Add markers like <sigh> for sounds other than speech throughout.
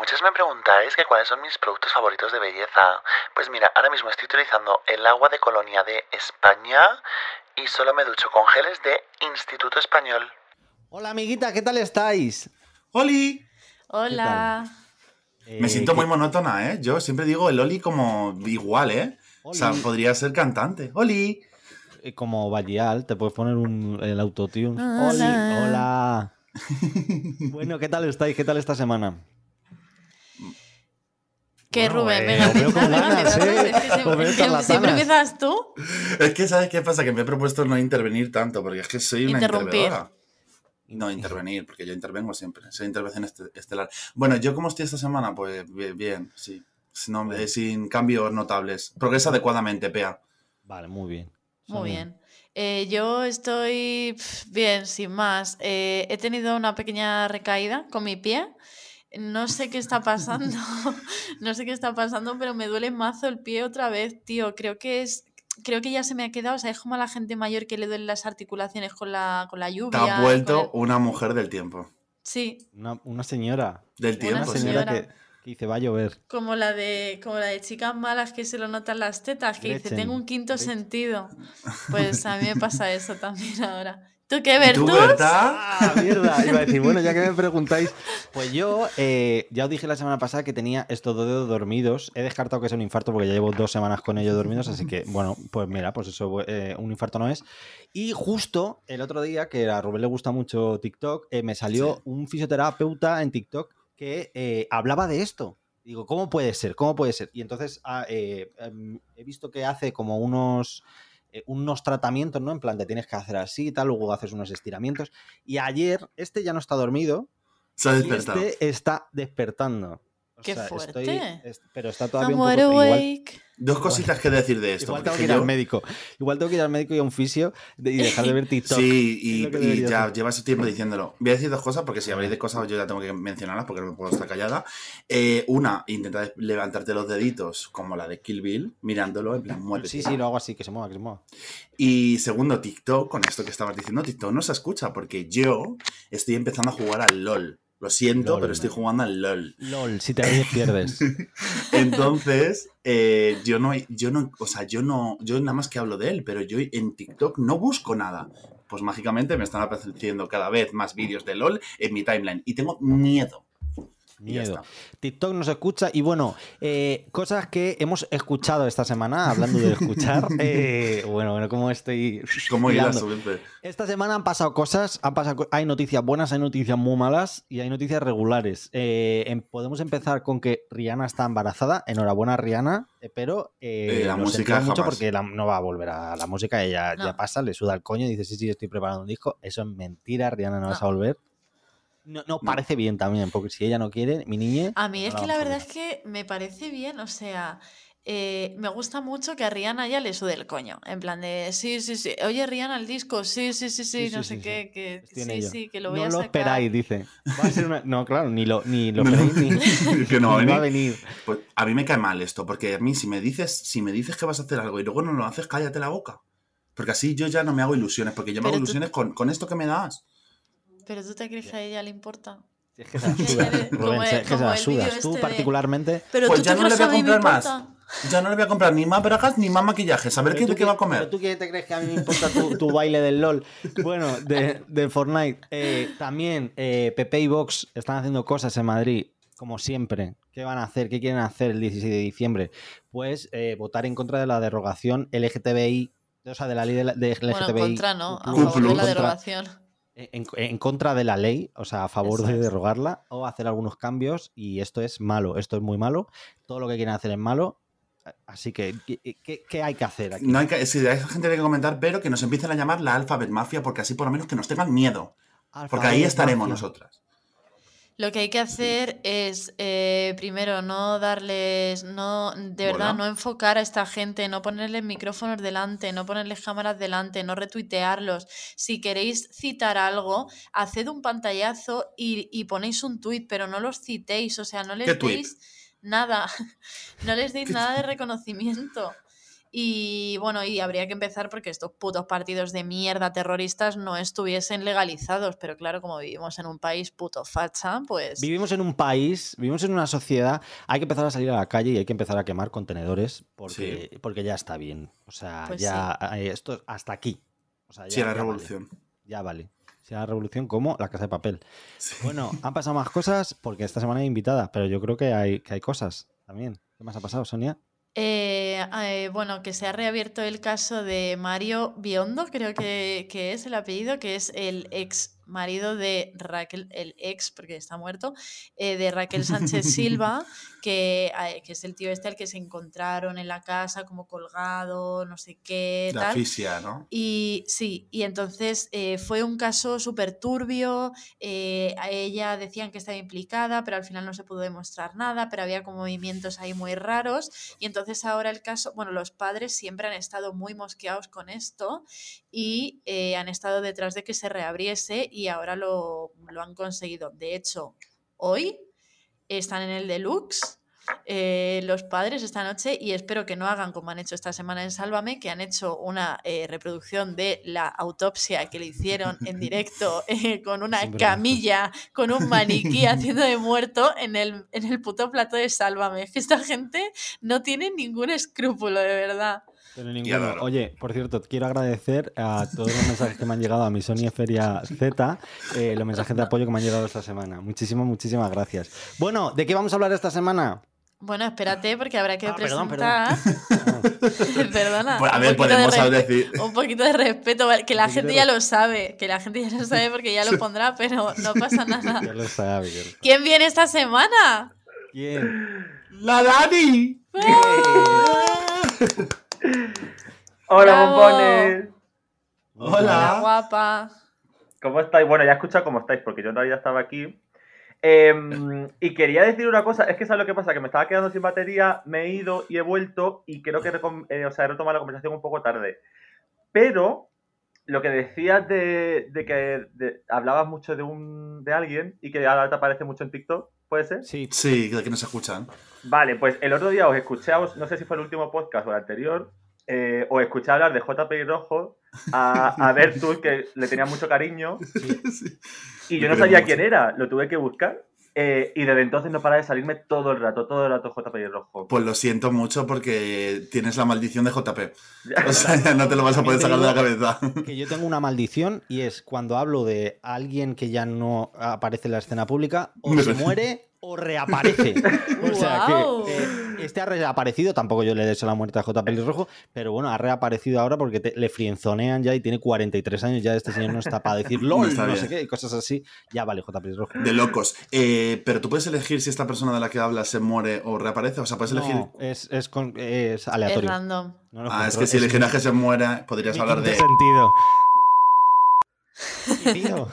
Muchos me preguntáis que cuáles son mis productos favoritos de belleza. Pues mira, ahora mismo estoy utilizando el agua de colonia de España y solo me ducho con geles de Instituto Español. Hola amiguita, ¿qué tal estáis? ¡Oli! Hola. Me siento muy monótona, ¿eh? Yo siempre digo el Oli como igual, ¿eh? O sea, podría ser cantante. ¡Oli! Eh, Como Valleal, te puedes poner un, el autotune. Hola. Oli, hola. <laughs> bueno, ¿qué tal estáis? ¿Qué tal esta semana? ¿Qué, Bueno, Rubén? Venga, venga, ganas, ¿eh? es que siempre- que empiezas tú. Es que, ¿sabes qué pasa? Que me he propuesto no intervenir tanto, porque es que soy una interventora. No, intervenir, porque yo intervengo siempre. Soy intervención este- estelar. Bueno, ¿yo cómo estoy esta semana? Pues bien, bien, sí. No, eh, sin cambios notables. Progresa adecuadamente, Pea. Vale, muy bien. Muy bien. Eh, yo estoy bien, sin más. Eh, he tenido una pequeña recaída con mi pie. No sé qué está pasando. <laughs> no sé qué está pasando, pero me duele mazo el pie otra vez, tío. Creo que es. Creo que ya se me ha quedado. O sea, es como a la gente mayor que le duelen las articulaciones con la, con la Te lluvia. has con vuelto el- una mujer del tiempo. Sí, Una, una señora. Del tiempo, Una señora señora. que, que dice, va a llover. Como la de, como la de chicas malas que se lo notan las tetas, que dice, tengo un quinto Gretchen. sentido. Pues a mí me pasa eso también ahora. ¿Tú qué, ¿Y tú, Bertus? Berta? Ah, mierda. Iba a decir, bueno, ya que me preguntáis, pues yo eh, ya os dije la semana pasada que tenía estos dos dedos dormidos. He descartado que sea un infarto porque ya llevo dos semanas con ellos dormidos, así que, bueno, pues mira, pues eso, eh, un infarto no es. Y justo el otro día, que a Rubén le gusta mucho TikTok, eh, me salió Sí. un fisioterapeuta en TikTok que eh, hablaba de esto. Digo, ¿cómo puede ser? ¿Cómo puede ser? Y entonces ah, eh, em, he visto que hace como unos, eh, unos tratamientos, ¿no? En plan, te tienes que hacer así y tal, luego haces unos estiramientos. Y ayer, este ya no está dormido Se ha despertado. este está despertando. O ¡Qué sea, estoy- fuerte! es- pero está todavía I'm un poco... Igual. Dos cositas que decir de esto. igual porque tengo que ir al médico. Igual tengo que ir al médico y a un fisio de- y dejar de ver TikTok. Sí, y, ya hacer. llevas tiempo diciéndolo. Voy a decir dos cosas porque si habláis de cosas yo ya tengo que mencionarlas porque no puedo estar callada. Eh, una, intenta levantarte los deditos como la de Kill Bill, mirándolo en plan muévete. Sí, sí, lo hago así, que se mueva, que se mueva. Y segundo, TikTok, con esto que estabas diciendo, TikTok no se escucha porque yo estoy empezando a jugar al LOL. Lo siento, LOL. pero estoy jugando al LOL. LOL, si te ríes pierdes. <laughs> Entonces, eh, yo no, yo no, o sea, yo no, yo nada más que hablo de él, pero yo en TikTok no busco nada. Pues mágicamente me están apareciendo cada vez más vídeos de LOL en mi timeline y tengo miedo. Miedo. TikTok nos escucha y bueno, eh, cosas que hemos escuchado esta semana, hablando de escuchar. <laughs> eh, bueno, bueno, como estoy... ¿Cómo irás hilando. Esta semana han pasado cosas, han pasado, hay noticias buenas, hay noticias muy malas y hay noticias regulares. Eh, em- podemos empezar con que Rihanna está embarazada. Enhorabuena, Rihanna, pero eh, Eh, la lo música mucho jamás. porque la- no va a volver a la música. Ella No. ya pasa, le suda el coño y dice: Sí, sí, estoy preparando un disco. Eso es mentira, Rihanna no, No. vas a volver. No, no, parece bien también, porque si ella no quiere, mi niña. A mí es no que la verdad ver. es que me parece bien, o sea, eh, me gusta mucho que a Rihanna ya le sude el coño. En plan de, sí, sí, sí. Oye, Rihanna, el disco, sí, sí, sí, sí, Sí, no sí, sé sí, qué, sí. que sí, ello. sí, que lo voy no a lo sacar. esperáis, dice. Va a ser una- No, claro, ni lo, ni lo <laughs> No, esperáis <laughs> ni, que no va a ni va a venir. Pues a mí me cae mal esto, porque a mí si me dices, si me dices que vas a hacer algo y luego no lo haces, cállate la boca. Porque así yo ya no me hago ilusiones, porque yo me Pero hago tú- ilusiones con, con esto que me das. Pero tú te crees que a ella le importa. Si es que se la <laughs> suda, Rubén, si es que se la sudas. Tú este de- particularmente. Pero Pues tú ya te no le voy a comprar más. Ya no le voy a comprar ni más bragas ni más maquillajes. A ver Pero qué, tú qué va a comer. pero ¿Tú qué te crees que a mí me importa tu, tu baile del LOL? Bueno, de, del Fortnite. Eh, también eh, Pepe y Vox están haciendo cosas en Madrid, como siempre. ¿Qué van a hacer? ¿Qué quieren hacer el 16 de diciembre? Pues eh, votar en contra de la derogación LGTBI, o sea, de la ley de, la- de LGTBI. Bueno, en contra, ¿no? A favor de la contra- derogación. En, en contra de la ley, o sea, a favor de derogarla o hacer algunos cambios y esto es malo, esto es muy malo, todo lo que quieren hacer es malo, así que ¿qué, qué- qué hay que hacer aquí? No hay que, sí, hay gente que hay que comentar, pero que nos empiecen a llamar la Alphabet Mafia, porque así por lo menos que nos tengan miedo. Porque ahí estaremos Mafia. nosotras. Lo que hay que hacer es, eh, primero, no darles, no, de verdad, no enfocar a esta gente, no ponerles micrófonos delante, no ponerles cámaras delante, no retuitearlos. Si queréis citar algo, haced un pantallazo y, y ponéis un tuit, pero no los citéis, o sea, no les deis nada, <laughs> no les deis nada de reconocimiento. Y bueno, y habría que empezar porque estos putos partidos de mierda terroristas no estuviesen legalizados. Pero claro, como vivimos en un país puto facha, pues. Vivimos en un país, vivimos en una sociedad, hay que empezar a salir a la calle y hay que empezar a quemar contenedores porque, porque ya está bien. O sea, Pues ya eh, esto hasta aquí. O sea, ya, Sí, la ya vale. revolución. Ya vale. Si la revolución como la casa de papel. Sí. Bueno, han pasado más cosas porque esta semana hay invitada, pero yo creo que hay, que hay cosas también. ¿Qué más ha pasado, Sonia? Eh, eh, bueno, que se ha reabierto el caso de Mario Biondo, creo que, que es el apellido, que es el ex marido de Raquel, el ex, porque está muerto, eh, de Raquel Sánchez <laughs> Silva, que, eh, que es el tío este al que se encontraron en la casa como colgado, no sé qué, La tal. fisia, ¿no? Y sí, y entonces eh, fue un caso súper turbio, eh, a ella decían que estaba implicada, pero al final no se pudo demostrar nada, pero había como movimientos ahí muy raros, y entonces ahora el caso, bueno, los padres siempre han estado muy mosqueados con esto y han estado detrás de que se reabriese y ahora lo, lo han conseguido. De hecho, hoy están en el deluxe. eh, los padres esta noche y espero que no hagan como han hecho esta semana en Sálvame, que han hecho una eh, reproducción de la autopsia que le hicieron en directo <laughs> eh, con una camilla, con un maniquí haciendo de muerto en el, en el puto plato de Sálvame. Esta gente no tiene ningún escrúpulo, de verdad. Pero ninguno. Oye, por cierto, quiero agradecer a todos los mensajes que me han llegado a mi Sonia Feria Z, eh, los mensajes de apoyo que me han llegado esta semana. Muchísimas, muchísimas gracias. Bueno, ¿de qué vamos a hablar esta semana? Bueno, espérate, porque habrá que Ah, perdón, presentar. <laughs> <laughs> Perdona. Pues, a ver, de podemos decir. Un poquito de respeto, que la gente ya lo sabe, que la gente ya lo sabe porque ya lo pondrá, pero no pasa nada. <laughs> Ya lo sabe, ya lo sabe. ¿Quién viene esta semana? ¿Quién? ¡La Dani! <laughs> Hola, Bravo. bombones. Hola, Hola. guapa. ¿Cómo estáis? Bueno, ya he escuchado cómo estáis, porque yo en realidad estaba aquí. Em, y quería decir una cosa, es que ¿sabes lo que pasa? Que me estaba quedando sin batería, me he ido y he vuelto y creo que eh, o sea, he retomado la conversación un poco tarde. Pero lo que decías de, de que de- hablabas mucho de un de alguien y que ahora te aparece mucho en TikTok, ¿puede ser? Sí, Sí, de que nos escuchan. Vale, pues el otro día os escuché, no sé si fue el último podcast o el anterior, eh, os escuché hablar de JP Rojo a, a Bertus, que le tenía mucho cariño, <laughs> Sí. y yo no sabía mucho. quién era, lo tuve que buscar, eh, y desde entonces no para de salirme todo el rato, todo el rato JP Rojo. Pues lo siento mucho porque tienes la maldición de JP. O sea, ya no te lo vas a poder sacar de la cabeza. que yo tengo <laughs> una maldición y es cuando hablo de alguien que ya no aparece en la escena pública, o se muere o reaparece. <laughs> O sea que eh, este ha reaparecido, tampoco yo le deseo la muerte a J. Pelirrojo, pero bueno, ha reaparecido ahora porque te- le frienzonean ya y tiene 43 años, ya este señor no está para decir <laughs> LOL, Está no bien. sé qué, y cosas así. Ya vale, J. Pelirrojo. De locos. Eh, pero tú puedes elegir si esta persona de la que hablas se muere o reaparece. O sea, puedes elegir. No, es, es, con- es Es aleatorio. random. No Ah, es que si es eligieras mi- que se muera, podrías mi hablar de. sentido. <laughs> Tío,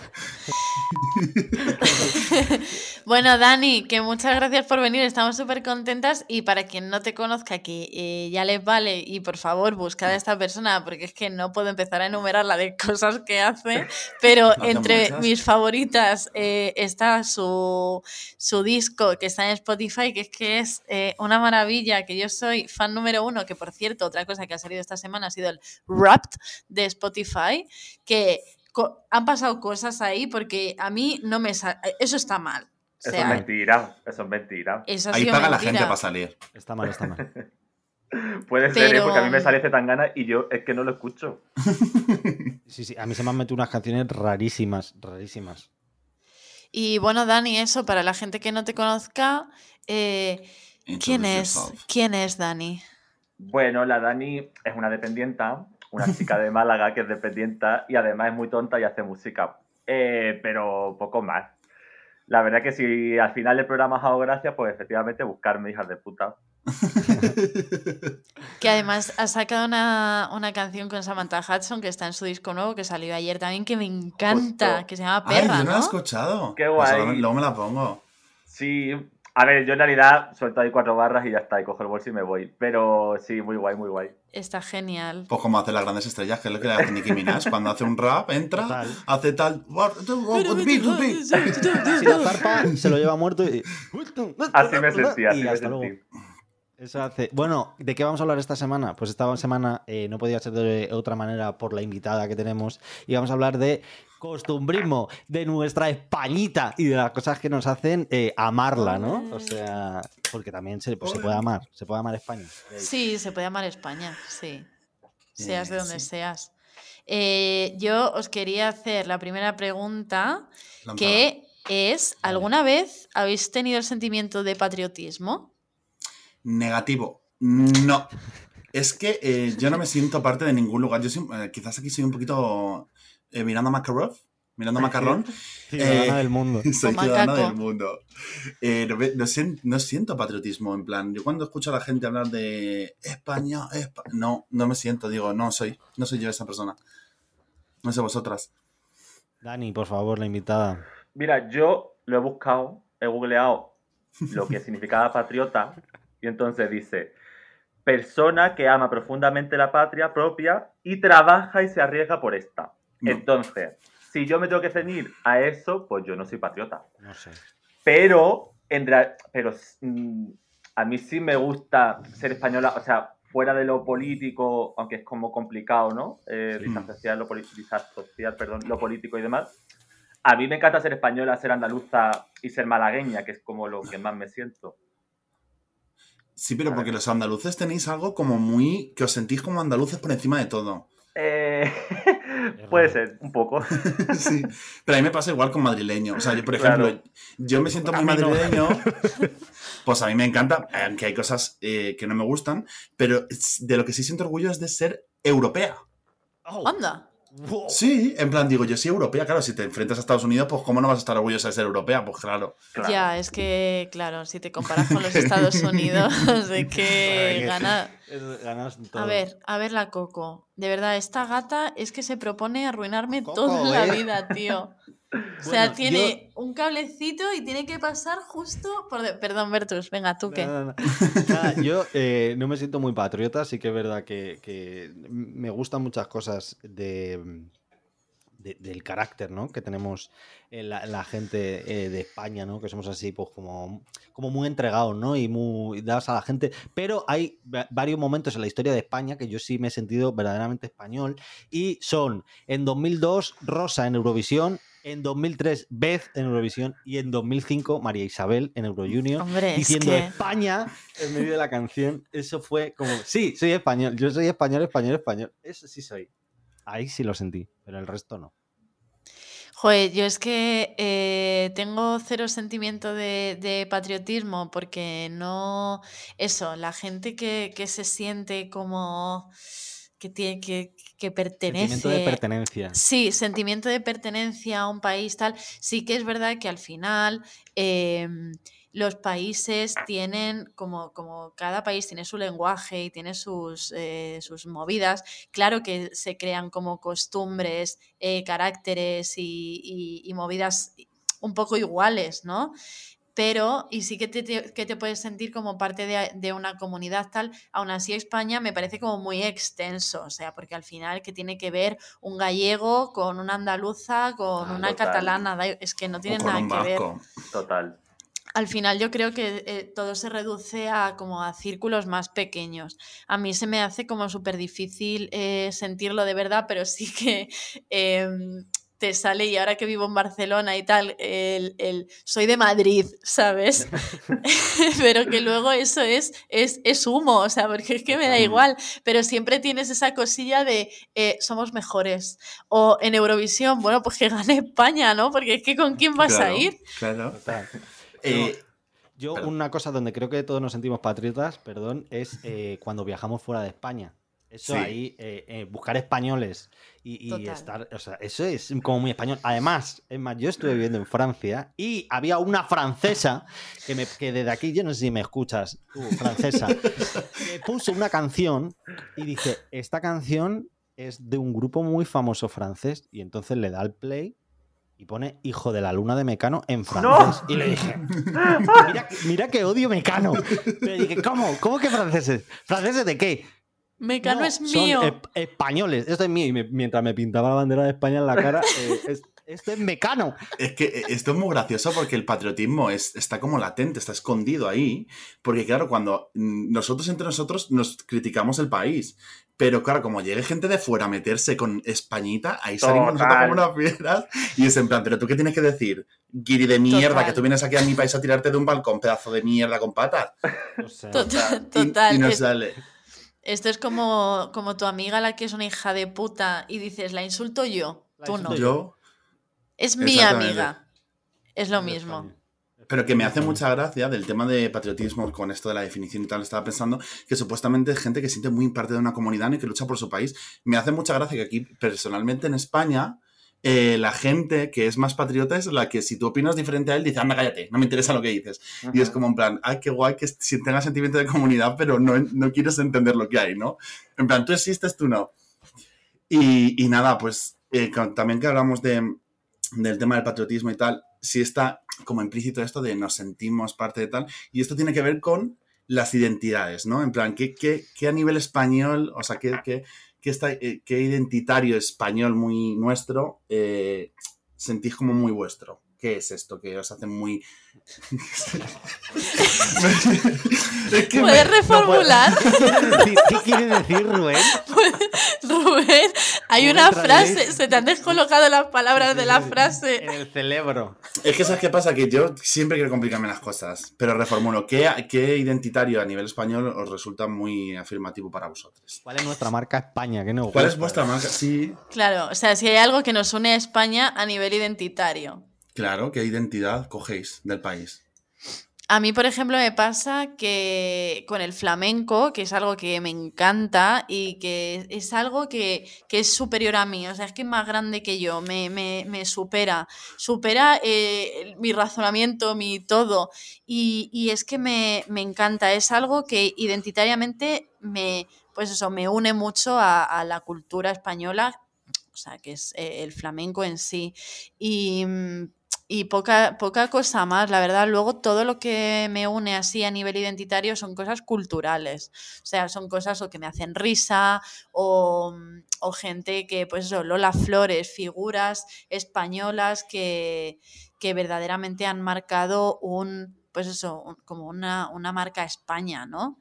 Bueno, Dani, que muchas gracias por venir, estamos súper contentas y para quien no te conozca, que eh, ya les vale y por favor buscad a esta persona porque es que no puedo empezar a enumerar la de <laughs> cosas que hace, pero <laughs> entre muchas. mis favoritas eh, está su, su disco que está en Spotify, que es que es eh, una maravilla, que yo soy fan número uno, que por cierto, otra cosa que ha salido esta semana ha sido el Wrapped de Spotify, que han pasado cosas ahí porque a mí no me... Eso está mal. O Eso sea, es mentira, eso es mentira. eso Ahí paga la gente para salir. está mal, está mal. <laughs> Puede ser, ¿eh? Porque a mí me sale Zetangana y yo es que no lo escucho. <laughs> Sí, sí, a mí se me han metido unas canciones rarísimas, rarísimas. Y bueno, Dani, eso, para la gente que no te conozca, eh, ¿quién es? yourself. ¿Quién es Dani? Bueno, la Dani es una dependienta, una chica de Málaga que es dependienta y además es muy tonta y hace música. Eh, pero poco más. La verdad que si al final del programa os hago gracia, pues efectivamente buscarme, hijas de puta. <laughs> Que además ha sacado una, una canción con Samantha Hudson que está en su disco nuevo que salió ayer también, que me encanta, Justo. que se llama Ay, Perra, yo no la he ¿no? escuchado. Qué Pues guay. luego me la pongo. Sí, a ver, yo en realidad suelto ahí cuatro barras y ya está, y cojo el bolso y me voy. Pero sí, muy guay, muy guay. Está genial. Pues como hacen las grandes estrellas, que es lo que hace Nicki Minaj. Cuando hace un rap, entra, Total. hace tal. Si la zarpa se lo lleva muerto y. Así me sentí, así y me hasta luego. sentí. Eso hace. Bueno, ¿de qué vamos a hablar esta semana? Pues esta semana eh, no podía ser de otra manera por la invitada que tenemos. Y vamos a hablar de costumbrismo, de nuestra Españita y de las cosas que nos hacen eh, amarla, ¿no? O sea, porque también se, pues, se puede amar, se puede amar España. Sí, se puede amar España, sí. Seas de donde sí. seas. Eh, yo os quería hacer la primera pregunta, que es, ¿alguna vez habéis tenido el sentimiento de patriotismo? Negativo. No. Es que eh, yo no me siento parte de ningún lugar. Yo soy- eh, quizás aquí soy un poquito eh, mirando a Makarov, mirando a Macarrón. Ciudadana Eh, del mundo. <laughs> Soy macaco. del mundo. Eh, no, siento patriotismo, en plan, yo cuando escucho a la gente hablar de España, Espa- no, no me siento, digo, no soy, no soy yo esa persona. No sé vosotras. Dani, por favor, la invitada. Mira, yo lo he buscado, he googleado lo que <laughs> significaba patriota y entonces dice, persona que ama profundamente la patria propia y trabaja y se arriesga por esta. No. Entonces, si yo me tengo que ceñir a eso, pues yo no soy patriota. No sé. Pero, en pero mm, a mí sí me gusta ser española, o sea, fuera de lo político, aunque es como complicado, ¿no? Eh, Sí. disasociar, lo, disasociar, perdón, lo político y demás. A mí me encanta ser española, ser andaluza y ser malagueña, que es como lo que más me siento. Sí, pero porque los andaluces tenéis algo como muy, que os sentís como andaluces por encima de todo. Eh, <laughs> puede ser, un poco. <laughs> Sí. Pero a mí me pasa igual con madrileño. O sea, yo, por Claro. ejemplo, yo me siento muy no. madrileño. <laughs> Pues a mí me encanta, aunque hay cosas eh, que no me gustan, pero de lo que sí siento orgullo es de ser europea. Anda. Sí, en plan, digo, yo soy europea, claro, si te enfrentas a Estados Unidos, pues ¿cómo no vas a estar orgullosa de ser europea? Pues claro. Claro. Ya, es que, claro, si te comparas con los Estados Unidos, <laughs> de que <laughs> gana... Ganas todo. A ver, a ver la Coco. De verdad, esta gata es que se propone arruinarme Coco, toda la ¿eh? vida, tío. <laughs> O sea, Bueno, tiene un cablecito y tiene que pasar justo por... de- Perdón, Bertus, venga, ¿tú qué? No, no, no. Nada, yo eh, no me siento muy patriota, sí que es verdad que, que me gustan muchas cosas de, de- del carácter ¿no? que tenemos en la, la gente eh, de España, ¿no? que somos así pues como, como muy entregados ¿no? y muy dados a la gente, pero hay va- varios momentos en la historia de España que yo sí me he sentido verdaderamente español y son en 2002 Rosa en Eurovisión, en 2003 Beth en Eurovisión y en 2005 María Isabel en Eurojunior Hombre, es diciendo que... España en medio de la canción. Eso fue como, sí, soy español, yo soy español, español, español. Eso sí soy. Ahí sí lo sentí, pero el resto no. Joder, yo es que eh, tengo cero sentimiento de, de patriotismo porque no. Eso, la gente que, que se siente como. Que tiene que, que pertenece. Sentimiento de pertenencia. Sí, sentimiento de pertenencia a un país, tal. Sí que es verdad que al final em, los países tienen, como, como cada país tiene su lenguaje y tiene sus, eh, sus movidas, claro que se crean como costumbres, eh, caracteres y, y- y movidas un poco iguales, ¿no? Pero, y sí que te, te- que te puedes sentir como parte de, de una comunidad tal, aún así España me parece como muy extenso, o sea, porque al final que tiene que ver un gallego con una andaluza, con Ah, una total. catalana, es que no tiene nada que ver. Total. Al final yo creo que eh, todo se reduce a como a círculos más pequeños. A mí se me hace como súper difícil eh, sentirlo de verdad, pero sí que <laughs> em, te sale y ahora que vivo en Barcelona y tal, el, el soy de Madrid, ¿sabes? <laughs> <laughs> pero que luego eso es, es, es humo, o sea, porque es que me da igual, pero siempre tienes esa cosilla de eh, somos mejores. O en Eurovisión, bueno, pues que gane España, ¿no? Porque es que con quién vas a ir. Claro. Eh, Yo, Perdón. una cosa donde creo que todos nos sentimos patriotas, perdón, es eh, cuando viajamos fuera de España. Eso Sí. ahí, eh, eh, buscar españoles y, estar, o sea, eso es como muy español. Además, es más, yo estuve viviendo en Francia y había una francesa que, me, que desde aquí, yo no sé si me escuchas, tú, francesa, que puso una canción y dice, esta canción es de un grupo muy famoso francés y entonces le da al play y pone Hijo de la Luna de Mecano en francés. Y le dije, mira, que- mira que odio Mecano. Pero dije, ¿cómo? ¿Cómo que franceses? ¿Franceses de qué? Mecano No, es son mío. ep- españoles. Esto es mío. Y me- mientras me pintaba la bandera de España en la cara, <laughs> eh, es- Esto es mecano. Es que eh, esto es muy gracioso porque el patriotismo es, está como latente, está escondido ahí. Porque claro, cuando mm, nosotros entre nosotros nos criticamos el país, pero claro, como llegue gente de fuera a meterse con Españita, ahí salimos nosotros como unas piedras y es en plan, pero tú qué tienes que decir, guiri de mierda, Total. que tú vienes aquí a mi país a tirarte de un balcón, pedazo de mierda con patas. <laughs> O sea, Total, Y- total. Y, nos es- sale. Esto es como, como tu amiga la que es una hija de puta y dices, la insulto yo, La tú no. insulto Yo, Es mi amiga. Es lo mismo. Pero que me hace mucha gracia del tema de patriotismo con esto de la definición y tal. Estaba pensando que supuestamente es gente que siente muy parte de una comunidad y que lucha por su país. Me hace mucha gracia que aquí, personalmente en España, eh, la gente que es más patriota es la que si tú opinas diferente a él, dice, anda, cállate, no me interesa lo que dices. Y es como en plan, ay, qué guay que si tengas sentimiento de comunidad, pero no, no quieres entender lo que hay, ¿no? En plan, tú existes, tú no. Y, y nada, pues eh, con- también que hablamos de, del tema del patriotismo y tal, sí está como implícito esto de nos sentimos parte de tal, y esto tiene que ver con las identidades, ¿no? En plan, ¿qué, qué, qué a nivel español, o sea, qué, qué, qué, está, eh, qué identitario español muy nuestro eh, sentís como muy vuestro? ¿Qué es esto que os hace muy... <laughs> Es que me- ¿Puedes no puedo- reformular, <laughs> ¿Qué quiere decir, Rubén? <laughs> Rubén? Hay una frase, se te han descolocado las palabras de la frase. En el cerebro. Es que ¿sabes qué pasa? Que yo siempre quiero complicarme las cosas, pero reformulo. ¿Qué, qué identitario a nivel español os resulta muy afirmativo para vosotros? ¿Cuál es nuestra marca España? ¿Qué ¿Cuál es vuestra marca? Sí, Claro, o sea, si hay algo que nos une a España a nivel identitario. Claro, ¿qué identidad cogéis del país? A mí, por ejemplo, me pasa que con el flamenco, que es algo que me encanta y que es algo que, que es superior a mí, o sea, es que es más grande que yo, me, me- supera, supera eh, mi razonamiento, mi todo. Y, y es que me, me encanta, es algo que identitariamente me, pues eso, me une mucho a, a la cultura española, o sea, que es eh, el flamenco en sí. Y, mm, y poca, poca cosa más, la verdad. Luego todo lo que me une así a nivel identitario son cosas culturales. O sea, son cosas o que me hacen risa o, mm, o gente que, pues eso, Lola Flores, figuras españolas que, que verdaderamente han marcado un, pues eso, como una, una marca España, ¿no?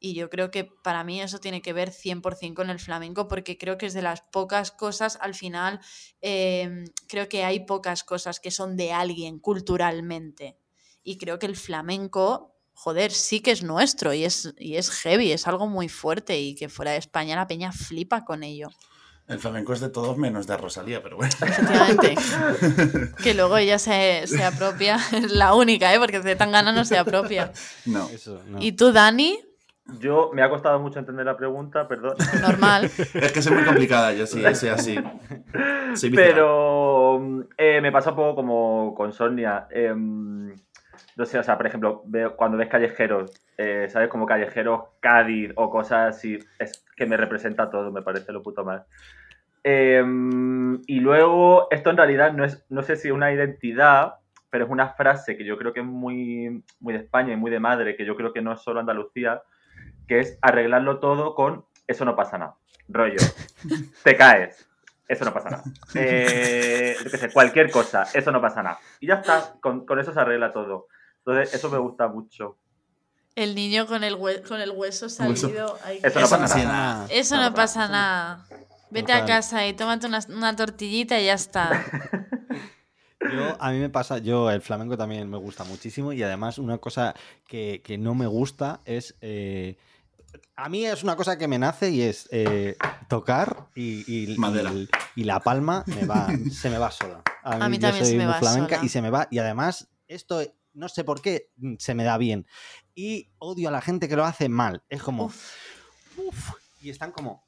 Y yo creo que para mí eso tiene que ver 100% con el flamenco, porque creo que es de las pocas cosas, al final, eh, creo que hay pocas cosas que son de alguien culturalmente. Y creo que el flamenco, joder, sí que es nuestro y es, y es heavy, es algo muy fuerte y que fuera de España la peña flipa con ello. El flamenco es de todos menos de Rosalía, pero bueno. Efectivamente. <laughs> que luego ella se, se apropia, <laughs> es la única, ¿eh? porque de tan gana no se apropia. No. Eso, no. ¿Y tú, Dani? Yo me ha costado mucho entender la pregunta, perdón. <laughs> Normal. Es que soy muy complicada, yo sí, soy así. <laughs> Soy. Pero eh, me pasa un poco como con Sonia. em, no sé, o sea, por ejemplo, veo, cuando ves callejeros, eh, ¿sabes? Como callejeros Cádiz o cosas así, es que me representa todo, me parece lo puto más. Em, y luego, esto en realidad no es, no sé si es una identidad, pero es una frase que yo creo que es muy, muy de España y muy de madre, que yo creo que no es solo Andalucía, que es arreglarlo todo con eso no pasa nada. Rollo, <laughs> te caes, eso no pasa nada. Eh, yo qué sé, cualquier cosa, eso no pasa nada. Y ya está, con, con eso se arregla todo. Entonces, eso me gusta mucho. El niño con el, hue- con el hueso salido. ay, Eso no Eso pasa nada. nada. Eso no pasa nada. Vete a casa y tómate una, una tortillita y ya está. <laughs> Yo, a mí me pasa, yo el flamenco también me gusta muchísimo y además una cosa que, que no me gusta es... eh, a mí es una cosa que me nace y es eh, tocar y, y- Madera. y- y la palma me va, <laughs> se me va sola. A mí yo también se soy me muy va flamenca sola. y se me va. Y además, esto no sé por qué mm, se me da bien. Y odio a la gente que lo hace mal. Es como... Uf. "Uf", y están como...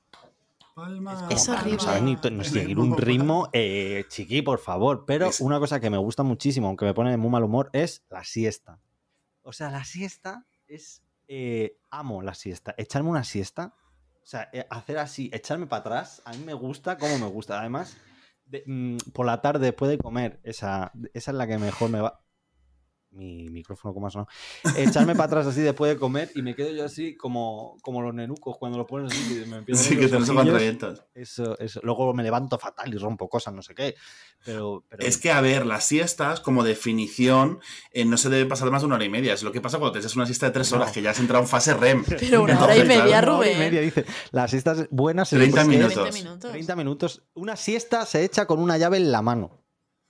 Palma, Es como, horrible. No sabes ni, ni seguir un ritmo, eh, chiqui, por favor. Pero Es- una cosa que me gusta muchísimo, aunque me pone de muy mal humor, es la siesta. O sea, la siesta es. Eh, amo la siesta. Echarme una siesta. O sea, eh, hacer así, echarme para atrás. A mí me gusta como me gusta. Además, de- mm, por la tarde después de comer, esa, esa es la que mejor me va. Mi micrófono como ha sonado, echarme para atrás así después de comer y me quedo yo así como, como los nenucos cuando lo pones así y me empiezan a Sí, que los te los. Eso, eso. Luego me levanto fatal y rompo cosas, no sé qué. Pero, pero Es que, a ver, las siestas, como definición, eh, no se debe pasar más de una hora y media. Es lo que pasa cuando te echas una siesta de tres No. horas, que ya has entrado en fase REM. <laughs> Pero una hora y media, claro, Una hora y Rubén. media, dice. Las siestas buenas se 30 es- minutos. 20 minutos. 30 minutos. Una siesta se echa con una llave en la mano.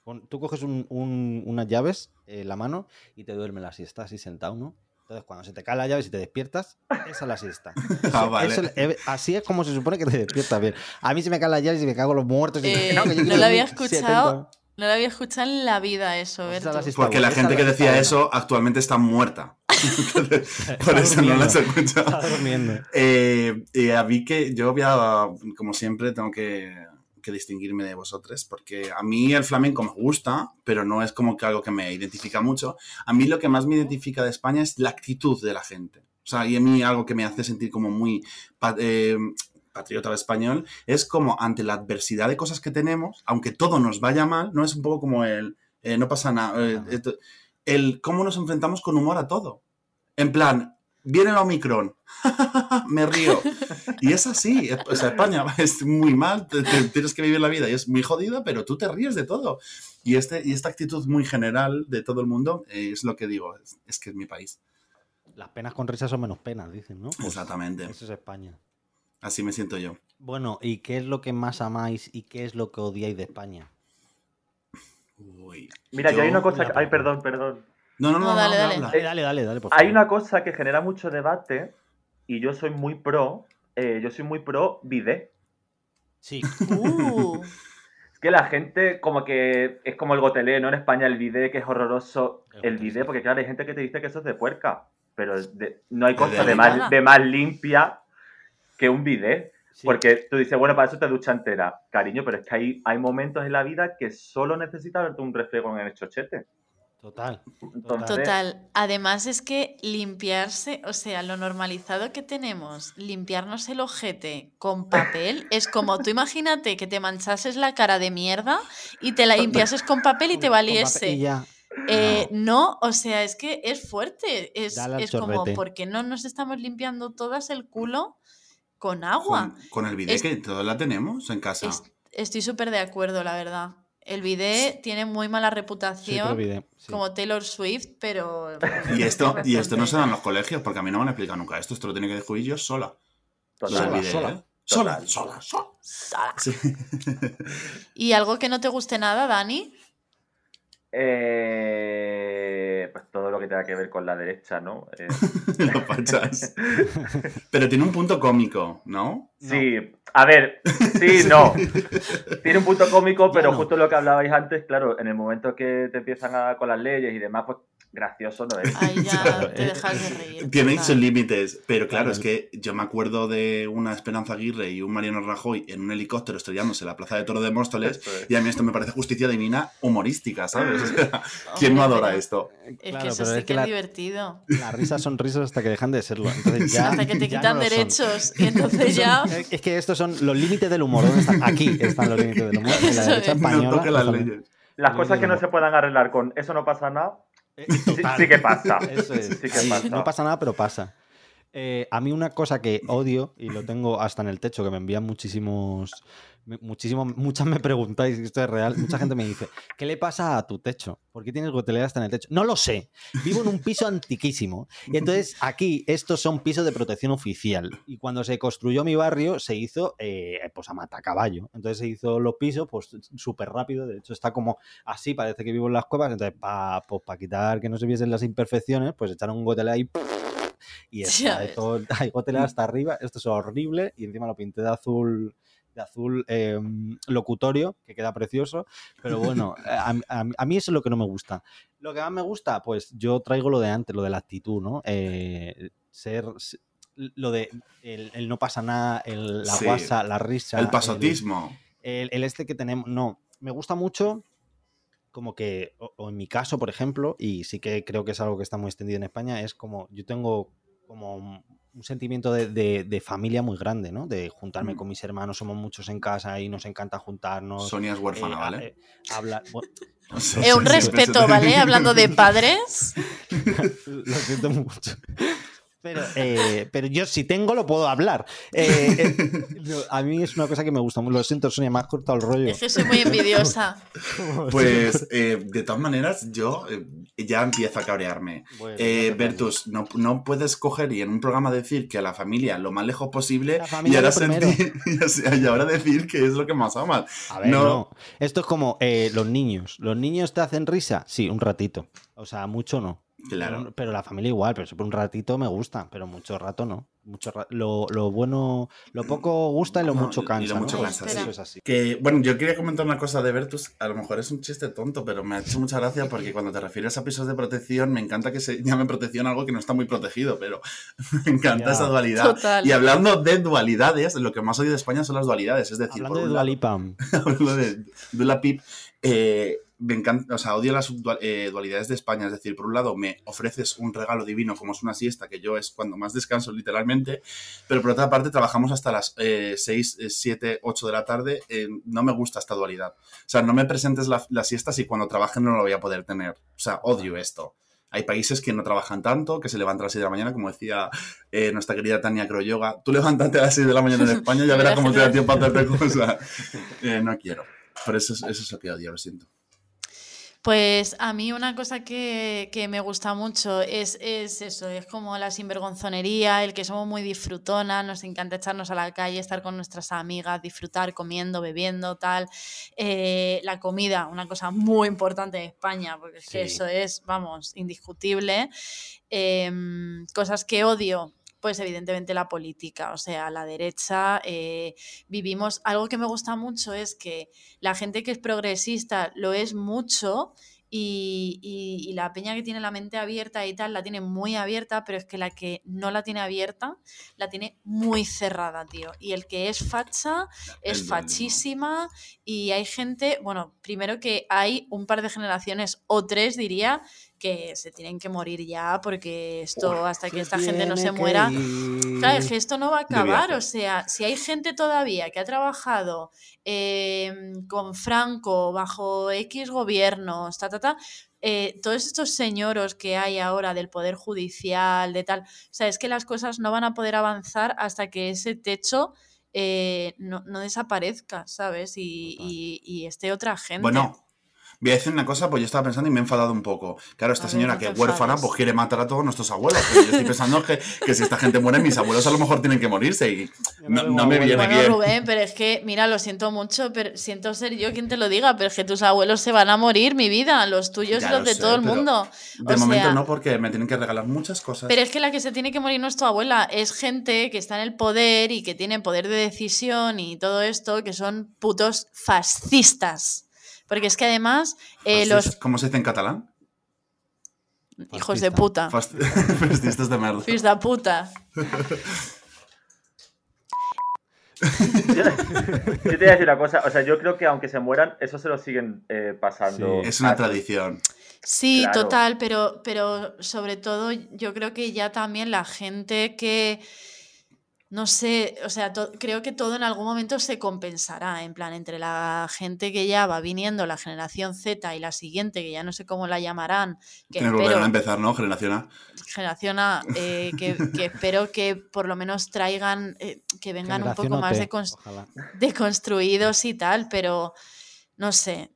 Con- tú coges un- un- unas llaves en la mano y te duerme la siesta así sentado, ¿no? Entonces, cuando se te cae la llave y te despiertas, esa es la siesta. <laughs> Ah, vale. Eso- eh, así es como se supone que te despiertas bien. A mí se me caen las llaves y me cago en los muertos. y Eh, <laughs> no, que yo no lo había escuchado. ocho. No lo había escuchado en la vida eso, Berto. Porque la gente que decía eso actualmente está muerta. <laughs> Por Está eso no las he escuchado. Está durmiendo. Eh, y a mí que yo voy a, como siempre, tengo que, que distinguirme de vosotros, porque a mí el flamenco me gusta, pero no es como que algo que me identifica mucho. A mí lo que más me identifica de España es la actitud de la gente. O sea, y a mí algo que me hace sentir como muy eh, patriota español es como ante la adversidad de cosas que tenemos, aunque todo nos vaya mal, no es un poco como el eh, no pasa nada, eh, el cómo nos enfrentamos con humor a todo. En plan, viene el Omicron, <laughs> me río. Y es así, es- o sea, España <laughs> es muy mal, te- te- tienes que vivir la vida y es muy jodida, pero tú te ríes de todo. Y, este, y esta actitud muy general de todo el mundo eh, es lo que digo, es, es que es mi país. Las penas con risas son menos penas, dicen, ¿no? Pues Exactamente, Eso es España. así me siento yo. Bueno, ¿y qué es lo que más amáis y qué es lo que odiáis de España? Uy, Mira, yo, hay una cosa. Ay, perdón, perdón. No, no, no, No, no, dale, dale. habla. Dale, dale, dale, dale, por favor. Hay una cosa que genera mucho debate y yo soy muy pro. eh, yo soy muy pro bidet. Sí. Uh, <laughs> Es que la gente, como que es como el gotelé, ¿no? En España, el bidet, que es horroroso. El El porque claro, hay gente que te dice que eso es de puerca. Pero de- no hay cosa de más, de más limpia que un bidet. Sí. Porque tú dices, bueno, para eso te ducha entera. Cariño, pero es que hay, hay momentos en la vida que solo necesitas darte un refriego en el chochete. Total. Total. Además es que limpiarse, o sea, lo normalizado que tenemos, limpiarnos el ojete con papel, es como tú imagínate que te manchases la cara de mierda y te la limpiases con papel y te valiese. y ya. Eh, no, o sea, es que es fuerte. Es, es como. ¿por qué no nos estamos limpiando todas el culo con agua? Con, con el bidet Es- que todos la tenemos en casa. Es- estoy súper de acuerdo, la verdad. El bidet tiene muy mala reputación, sí. como Taylor Swift, pero... Y esto, y esto no se da en los colegios, porque a mí no me han explicado nunca esto. Esto lo tiene que descubrir yo sola. Total. Sola, bidet, sola. ¿eh? Sola, sola, sola. Sí. ¿Y algo que no te guste nada, Dani? Eh, pues todo lo que tenga que ver con la derecha, ¿no? <laughs> Eh, Los fachas. Pero tiene un punto cómico, ¿no? Sí, a ver, <laughs> sí, no. Tiene un punto cómico, pero no. justo lo que hablabais antes, claro, en el momento que te empiezan a, con las leyes y demás, pues gracioso no es. Ahí ya te dejas de reír. Tiene total. sus límites, pero claro, Claro. es que yo me acuerdo de una Esperanza Aguirre y un Mariano Rajoy en un helicóptero estrellándose en la plaza de Toro de Móstoles, y a mí esto me parece justicia divina humorística, ¿sabes? O sea, <laughs> ¿Quién no adora esto? Es Claro, que eso pero sí es que es la- divertido. Las risas son risas hasta que dejan de serlo. Entonces ya, Hasta que te ya quitan no derechos. Y entonces <laughs> ya... Es es que estos son los límites del humor. ¿Dónde están? Aquí están los límites del humor. En la derecha es. No española. toque las leyes. Las cosas que no no. se puedan arreglar con eso no pasa nada, eh, sí, que pasa. <laughs> Eso es. Sí que pasa. No pasa nada, pero pasa. Eh, a mí una cosa que odio, y lo tengo hasta en el techo, que me envían muchísimos... Muchísimo, muchas me preguntáis si esto es real. Mucha gente me dice, ¿qué le pasa a tu techo? ¿Por qué tienes gotelera hasta en el techo? No lo sé. Vivo en un piso antiquísimo. Y entonces aquí estos son pisos de protección oficial. Y cuando se construyó mi barrio se hizo eh, pues a matacaballo. Entonces se hizo los pisos pues súper rápido. De hecho está como así, parece que vivo en las cuevas. Entonces para pues, pa quitar que no se viesen las imperfecciones, pues echaron un gotelera ahí y <laughs> Ya está todo, hay gotelera hasta arriba. Esto es horrible y encima lo pinté de azul de azul eh, locutorio, que queda precioso, pero <laughs> bueno, a, a- a mí eso es lo que no me gusta. Lo que más me gusta, pues yo traigo lo de antes, lo de la actitud, ¿no? Eh, ser, lo de el, el no pasa nada, el- la Sí. guasa, la risa. El pasotismo. El, el este que tenemos, no, me gusta mucho como que, o, o en mi caso, por ejemplo, y sí que creo que es algo que está muy extendido en España, es como, yo tengo como un sentimiento de, de- de familia muy grande, ¿no? De juntarme Mm. con mis hermanos, somos muchos en casa y nos encanta juntarnos. Sonia es eh, huérfana, a- ¿vale? eh, bueno, <laughs> Eh, un respeto, ¿vale? Hablando de padres. <laughs> lo siento mucho. Pero, <laughs> eh, pero yo si tengo lo puedo hablar. Eh, eh, a mí es una cosa que me gusta mucho. Lo siento, Sonia, me has cortado el rollo. Es que soy muy envidiosa. <laughs> Pues eh, de todas maneras, yo eh, ya empiezo a cabrearme. Bueno, Eh, no te Bertus, no, no puedes coger y en un programa decir que a la familia lo más lejos posible <laughs> y ahora, sentir- y decir que es lo que más amas. A ver, No. no. Esto es como eh, los niños. ¿Los niños te hacen risa? Sí, un ratito. O sea, mucho no. Claro. Pero, pero la familia igual, pero por un ratito me gusta, pero mucho rato no. Mucho ra- lo, lo bueno, lo poco gusta y lo No, mucho y lo cansa. ¿no? mucho Pues cansa, sí. Eso es así. Que, bueno, yo quería comentar una cosa de Bertus. A lo mejor es un chiste tonto, pero me ha hecho mucha gracia porque <laughs> cuando te refieres a pisos de protección, me encanta que se llame protección algo que no está muy protegido, pero <laughs> me encanta Ya. esa dualidad. Total. Y hablando de dualidades, lo que más odio de España son las dualidades. Es decir, Hablando por de Dualipam. <laughs> hablando eh, me encanta, o sea, odio las eh, dualidades de España. Es decir, por un lado, me ofreces un regalo divino como es una siesta, que yo es cuando más descanso, literalmente, pero por otra parte, trabajamos hasta las 6, 7, 8 de la tarde. eh, no me gusta esta dualidad. O sea, no me presentes la, la siesta si cuando trabaje no lo voy a poder tener. O sea, odio esto. Hay países que no trabajan tanto, que se levantan a las 6 de la mañana, como decía eh, nuestra querida Tania Croyoga. Tú levántate a las 6 de la mañana en España y ya verás cómo te da tiempo a hacerte cosas. <laughs> Eh, no quiero. Pero eso es, eso es lo que odio, lo siento. Pues a mí una cosa que, que me gusta mucho es, es eso, es como la sinvergonzonería, el que somos muy disfrutonas, nos encanta echarnos a la calle, estar con nuestras amigas, disfrutar comiendo, bebiendo, tal. Eh, la comida, una cosa muy importante en España, porque Sí. eso es, vamos, indiscutible. Em, cosas que odio. Pues evidentemente la política, o sea, la derecha, eh, vivimos, algo que me gusta mucho es que la gente que es progresista lo es mucho y, y- y la peña que tiene la mente abierta y tal la tiene muy abierta, pero es que la que no la tiene abierta la tiene muy cerrada, tío. Y el que es facha es fachísima y hay gente, bueno, primero que hay un par de generaciones o tres, diría, que se tienen que morir ya porque esto, hasta que esta gente no se muera. Claro, es que esto no va a acabar. O sea, si hay gente todavía que ha trabajado em, con Franco bajo X gobiernos, ta, ta, ta, eh, todos estos señoros que hay ahora del Poder Judicial, de tal, o sea, es que las cosas no van a poder avanzar hasta que ese techo eh, no, no desaparezca, ¿sabes? Y, y, y esté otra gente. Bueno, voy a decir una cosa, pues yo estaba pensando y me he enfadado un poco. Claro, esta A señora que es huérfana, pues quiere matar a todos nuestros abuelos. Pero yo estoy pensando que, que si esta gente muere, mis abuelos a lo mejor tienen que morirse y no, me viene Bueno, bien. Rubén, pero es que, mira, lo siento mucho, pero siento ser yo quien te lo diga, pero es que tus abuelos se van a morir, mi vida, los tuyos Ya y los lo de sé, todo el mundo. De O momento sea, no, porque me tienen que regalar muchas cosas. Pero es que la que se tiene que morir no es tu abuela, es gente que está en el poder y que tiene poder de decisión y todo esto, que son putos fascistas. Porque es que además eh, los ¿Cómo se dice en catalán? hijos de puta, Fast- <laughs> Fascistas de merda. hijos de puta, Yo, yo te voy a decir una cosa, o sea, yo creo que aunque se mueran, eso se lo siguen eh, pasando. Sí. Es una tradición. Sí, Claro. total, pero, pero sobre todo yo creo que ya también la gente que, no sé, o sea, creo que todo en algún momento se compensará, en plan, entre la gente que ya va viniendo, la generación Z y la siguiente, que ya no sé cómo la llamarán, que espero, a empezar, ¿no? Generación A. generación A, eh, que, <laughs> que espero que por lo menos traigan, eh, que vengan un poco más de, deconstruidos y tal, pero no sé,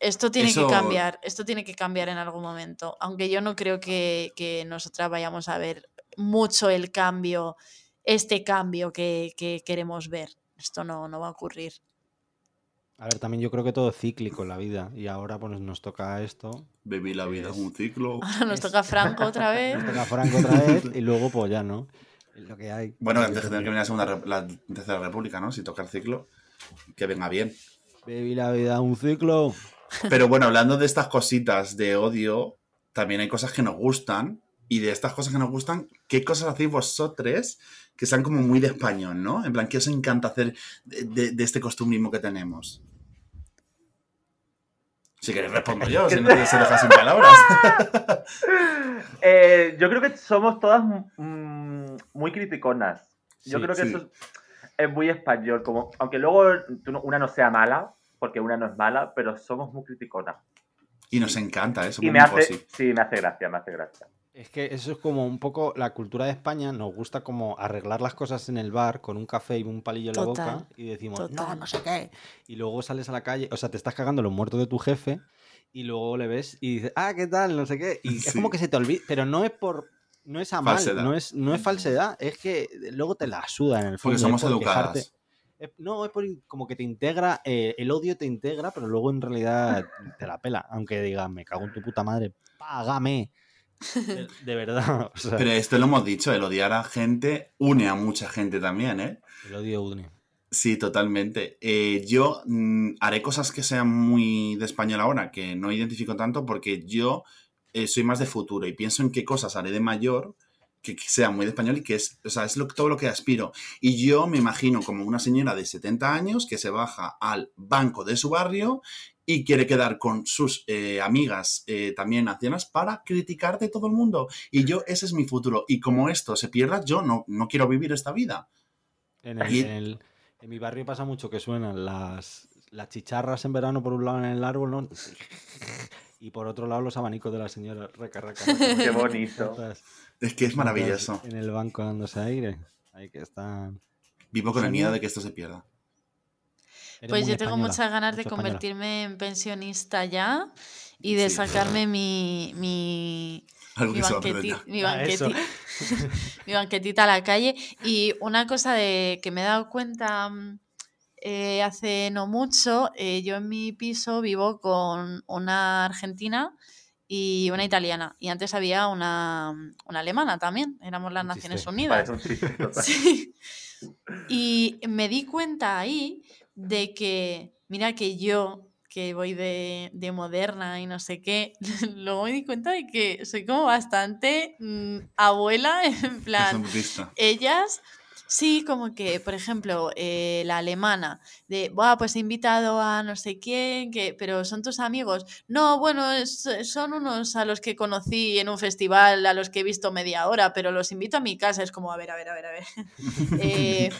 esto tiene Eso- que cambiar, esto tiene que cambiar en algún momento, aunque yo no creo que, que nosotras vayamos a ver mucho el cambio, este cambio que, que queremos ver. Esto no, no va a ocurrir. A ver, también yo creo que todo es cíclico en la vida. Y ahora pues nos toca esto. Baby, la vida es un ciclo. Ahora <laughs> nos toca Franco otra vez. Nos toca Franco otra vez <laughs> y luego pues ya no. Es lo que hay. Bueno, antes de tener que venir la, segunda, la tercera república, ¿no? Si toca el ciclo, que venga bien. Baby, la vida es un ciclo. Pero bueno, hablando de estas cositas de odio, también hay cosas que nos gustan. Y de estas cosas que nos gustan, ¿qué cosas hacéis vosotros que sean como muy de español, ¿no? En plan, ¿qué os encanta hacer de, de- de este costumbrismo que tenemos? Si queréis respondo yo, si no te se deja sin palabras. <laughs> Eh, yo creo que somos todas mm, muy criticonas. Yo Sí, creo que sí. eso es, muy español, como, aunque luego una no sea mala, porque una no es mala, pero somos muy criticonas. Y nos encanta eso. Y me hace, sí, me hace gracia, me hace gracia. Es que eso es como un poco la cultura de España. Nos gusta como arreglar las cosas en el bar con un café y un palillo en la boca y decimos, no, total. no sé qué. Y luego sales a la calle, o sea, te estás cagando los muertos de tu jefe y luego le ves y dices, ah, ¿qué tal? No sé qué. Y es como que se te olvida, pero no es por. No es a mal, Falsedad. no es, no es falsedad, es que luego te la suda en el fondo. Porque somos por educadas. quejarte. No, es por como que te integra, eh, el odio te integra, pero luego en realidad te la pela. Aunque digas, me cago en tu puta madre, págame. De, de verdad. <laughs> o sea, Pero esto lo hemos dicho, el odiar a gente une a mucha gente también, ¿eh? el odio une. Sí, totalmente. Eh, yo mm, haré cosas que sean muy de español ahora, que no identifico tanto porque yo eh, soy más de futuro y pienso en qué cosas haré de mayor que, que sea muy de español y que es, o sea, es lo, todo lo que aspiro. Y yo me imagino como una señora de 70 años que se baja al banco de su barrio y quiere quedar con sus eh, amigas eh, también ancianas para criticar de todo el mundo. Y yo, ese es mi futuro. Y como esto se pierda, yo no, no quiero vivir esta vida. En, el- Y- en el- en mi barrio pasa mucho que suenan las, las chicharras en verano por un lado en el árbol, ¿no? Y por otro lado los abanicos de la señora. Reca, reca, reca. <laughs> Qué bonito. Es que es maravilloso. En el banco dándose aire. Ahí que están. Vivo con el Son miedo de que esto se pierda. Pues yo tengo española, muchas ganas de convertirme en pensionista ya y de Sí. sacarme mi, mi, Algo mi, que se va a banqueti- perder. mi, Ah, banqueti- <laughs> mi banquetita a la calle. Y una cosa de que me he dado cuenta mm, eh, hace no mucho, eh, yo en mi piso vivo con una argentina y una italiana. Y antes había una, una alemana también, éramos las Naciones. Unidas. <laughs> Sí. Y me di cuenta ahí de que, mira que yo, que voy de, de moderna y no sé qué, <laughs> luego me di cuenta de que soy como bastante mm, abuela, <laughs> en plan, ellas... Sí, como que, por ejemplo, eh, la alemana, de, Buah, pues he invitado a no sé quién, que, pero son tus amigos. No, bueno, es- son unos a los que conocí en un festival, a los que he visto media hora, pero los invito a mi casa. Es como, a ver, a ver, a ver, a ver. <laughs> Eh,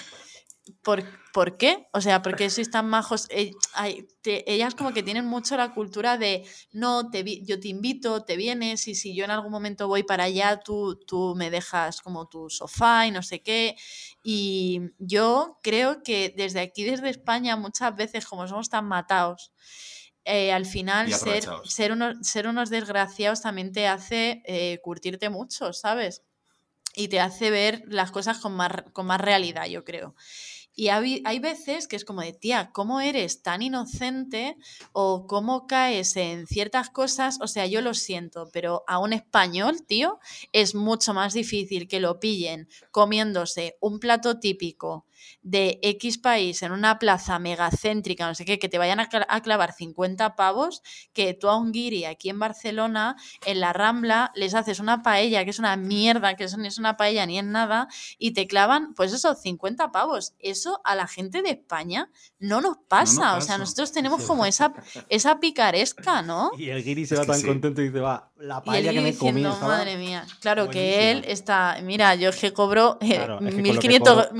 ¿por, por qué? O sea, ¿por qué sois tan majos? Eh, ay, te- ellas como que tienen mucho la cultura de, no, te vi- yo te invito, te vienes y si yo en algún momento voy para allá, tú, tú me dejas como tu sofá y no sé qué. Y yo creo que desde aquí, desde España, muchas veces, como somos tan matados, eh, al final ser, ser, unos, ser unos desgraciados también te hace eh, curtirte mucho, ¿sabes? Y te hace ver las cosas con más, con más realidad, yo creo. Y hay, hay veces que es como de, tía, ¿cómo eres tan inocente o cómo caes en ciertas cosas? O sea, yo lo siento, pero a un español, tío, es mucho más difícil que lo pillen comiéndose un plato típico de X país en una plaza megacéntrica, no sé qué, que te vayan a, cla- a clavar 50 pavos, que tú a un guiri aquí en Barcelona, en la Rambla, les haces una paella, que es una mierda, que eso no es una paella ni es nada, y te clavan, pues eso, 50 pavos. Eso a la gente de España no nos pasa. O sea, pasa. nosotros tenemos <laughs> Sí. como esa, esa picaresca, ¿no? Y el guiri se Es va tan sí. contento y dice, va, la paella que me diciendo, comí madre mía, claro que buenísima". él está, mira, yo es que cobro eh, Claro, es que con lo que 1500, cobro,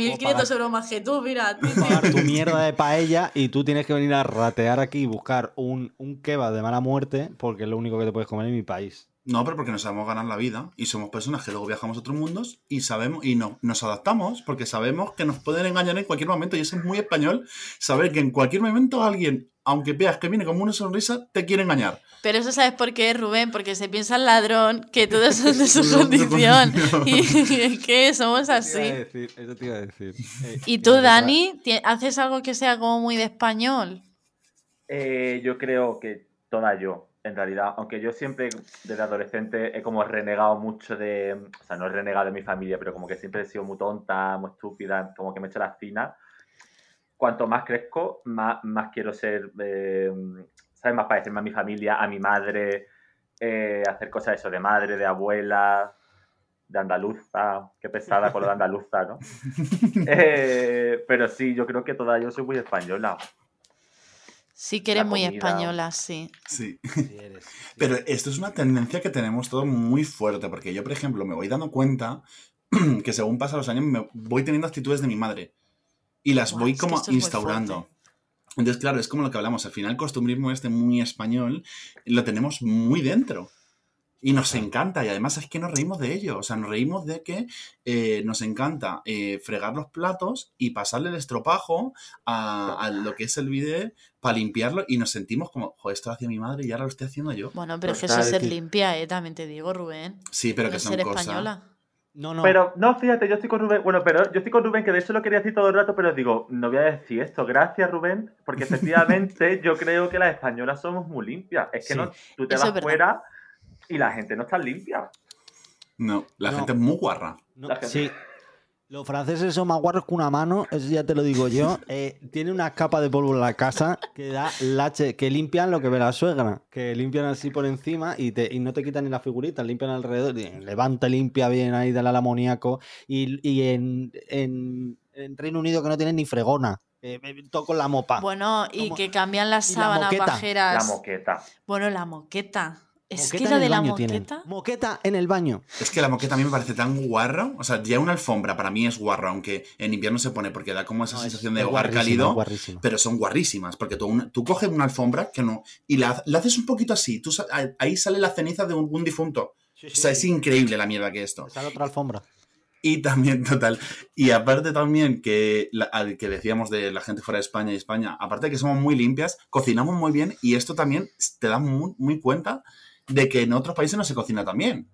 puedo 1500 pagar- euros más que tú, mira. pagar tu mierda de paella y tú tienes que venir a ratear aquí y buscar un, un kebab de mala muerte porque es lo único que te puedes comer en mi país. No, pero porque no sabemos ganar la vida y somos personas que luego viajamos a otros mundos y sabemos y no, nos adaptamos porque sabemos que nos pueden engañar en cualquier momento y eso es muy español, saber que en cualquier momento alguien, aunque veas que viene como una sonrisa, te quiere engañar. Pero eso sabes por qué, Rubén, porque se piensa el ladrón que todo eso es de su <laughs> condición <laughs> y que somos así. Eso te iba a decir. Eh, ¿Y tú, Dani, haces algo que sea como muy de español? Eh, yo creo que toda yo, en realidad, aunque yo siempre desde adolescente he como renegado mucho de, o sea, no he renegado de mi familia, pero como que siempre he sido muy tonta, muy estúpida, como que me he hecho las finas. Cuanto más crezco, más, más quiero ser, eh, ¿sabes? Más parecerme a mi familia, a mi madre, eh, hacer cosas eso de madre, de abuela, de andaluza, qué pesada con lo de andaluza, ¿no? <laughs> Eh, pero sí, yo creo que toda yo soy muy española. Sí que eres muy española, sí. Sí. Sí eres. <laughs> Pero esto es una tendencia que tenemos todos muy fuerte, porque yo, por ejemplo, me voy dando cuenta <clears throat> que según pasan los años me voy teniendo actitudes de mi madre. Y las voy como es instaurando. Entonces, claro, es como lo que hablamos. Al final, el costumbrismo este muy español lo tenemos muy dentro. Y nos encanta. Y además es que nos reímos de ello. O sea, nos reímos de que eh, nos encanta eh, fregar los platos y pasarle el estropajo a, a lo que es el bidet para limpiarlo. Y nos sentimos como, joder, esto lo hacía mi madre y ahora lo estoy haciendo yo. Bueno, pero es que eso es ser limpia, ¿eh? También te digo, Rubén. Sí, pero que son ser cosas. española. No, no. Pero, no, fíjate, yo estoy con Rubén. Bueno, pero yo estoy con Rubén, que de eso lo quería decir todo el rato, pero digo, no voy a decir esto. Gracias, Rubén, porque <laughs> efectivamente yo creo que las españolas somos muy limpias. Es que Sí. no, tú te Eso vas verdad. fuera y la gente no está limpia. No, la No. gente es muy guarra. No, La gente- sí. Los franceses son más guarros que una mano, eso ya te lo digo yo. <laughs> Eh, tiene una capa de polvo en la casa que da lache, que limpian lo que ve la suegra, que limpian así por encima y, te, y no te quitan ni las figuritas, limpian alrededor, y levanta, limpia bien ahí del amoníaco. Y, y en, en- en Reino Unido que no tienen ni fregona, eh, con la mopa. Bueno, y ¿Cómo? que cambian las la sábanas. La pajeras. moqueta. Bueno, la moqueta. Es Moqueta que en lo el de la tienen. moqueta. Moqueta en el baño. Es que la moqueta a mí me parece tan guarra. O sea, ya una alfombra para mí es guarra, aunque en invierno se pone porque da como esa No, es- sensación de hogar cálido. Pero son guarrísimas, porque tú, una- tú coges una alfombra que no. Y la, la haces un poquito así. Tú, ahí sale la ceniza de un, un difunto. Sí, O sea, es increíble la mierda que es esto. Es otra alfombra. Y también, total. Y aparte también que, la- al que decíamos de la gente fuera de España y España, aparte de que somos muy limpias, cocinamos muy bien y esto también te da muy, muy cuenta de que en otros países no se cocina tan bien.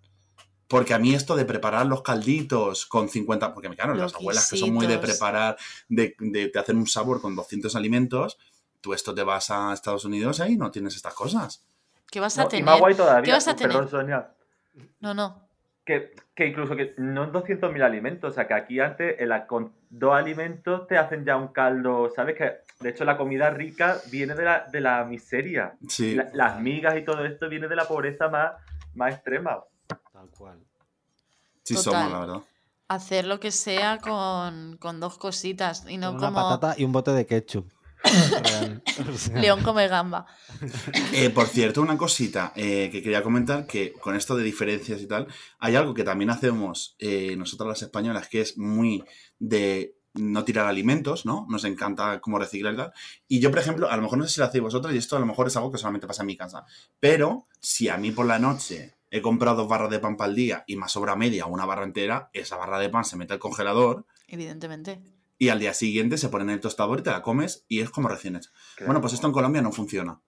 Porque a mí esto de preparar los calditos con 50, porque claro, Los las abuelas que son muy de preparar, de, de, de hacer un sabor con 200 alimentos, tú esto te vas a Estados Unidos y ahí no tienes estas cosas. ¿Qué vas a No, y tener? más guay todavía. ¿Qué vas a Perdón, tener? Sonia. No, no. Que, que incluso que no 200.000 alimentos, o sea que aquí antes en la- con dos alimentos te hacen ya un caldo, ¿sabes? Que de hecho la comida rica viene de la, de la miseria. Sí. La- las migas y todo esto viene de la pobreza más, más extrema. Tal cual. Sí Total. somos, la verdad. Hacer lo que sea con, con dos cositas y no Con una como patata y un bote de ketchup. <laughs> León come gamba. Eh, por cierto, una cosita eh, que quería comentar, que con esto de diferencias y tal, hay algo que también hacemos eh, nosotras las españolas, que es muy de no tirar alimentos, ¿no? Nos encanta como reciclar y tal. Y yo, por ejemplo, a lo mejor no sé si lo hacéis vosotros, y esto a lo mejor es algo que solamente pasa en mi casa, pero si a mí por la noche he comprado dos barras de pan para el día y más sobra media o una barra entera, esa barra de pan se mete al congelador Evidentemente. Y al día siguiente se pone en el tostador y te la comes y es como recién hecho. Bueno, pues esto en Colombia no funciona.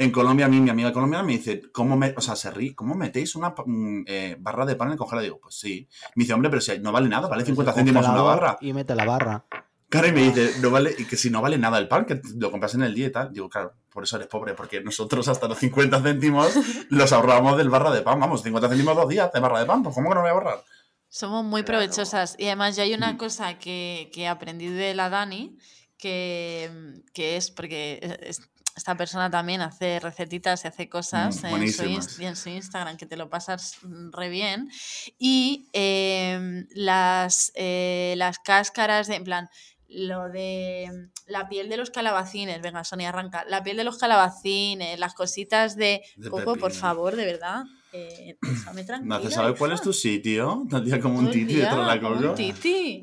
En Colombia, a mí, mi amiga colombiana me dice, ¿cómo, me, o sea, se ríe, ¿cómo metéis una mm, eh, barra de pan en el congelador? Digo, pues sí. Me dice, hombre, pero si no vale nada, vale 50 céntimos una barra. Y mete la barra. Claro, y me dice, no vale, y que si no vale nada el pan, que lo compras en el día y tal. Digo, claro, por eso eres pobre, porque nosotros hasta los 50 céntimos los ahorramos del barra de pan. Vamos, 50 céntimos dos días de barra de pan, pues ¿cómo que no me voy a ahorrar? Somos muy Claro. provechosas. Y además ya hay una Mm. cosa que, que aprendí de la Dani, que, que es porque es- esta persona también hace recetitas y hace cosas Mm, en, su, en su Instagram que te lo pasas mm, re bien. Y em, las, eh, las cáscaras, de, en plan, lo de mm, la piel de los calabacines, venga, Sonia, arranca. La piel de los calabacines, las cositas de... De Coco, por favor, de verdad. Eh, déjame ¿Me <clears throat> tranquila, haces saber cuál es tu sitio? Te hacía como un titi detrás de día, la coca. titi.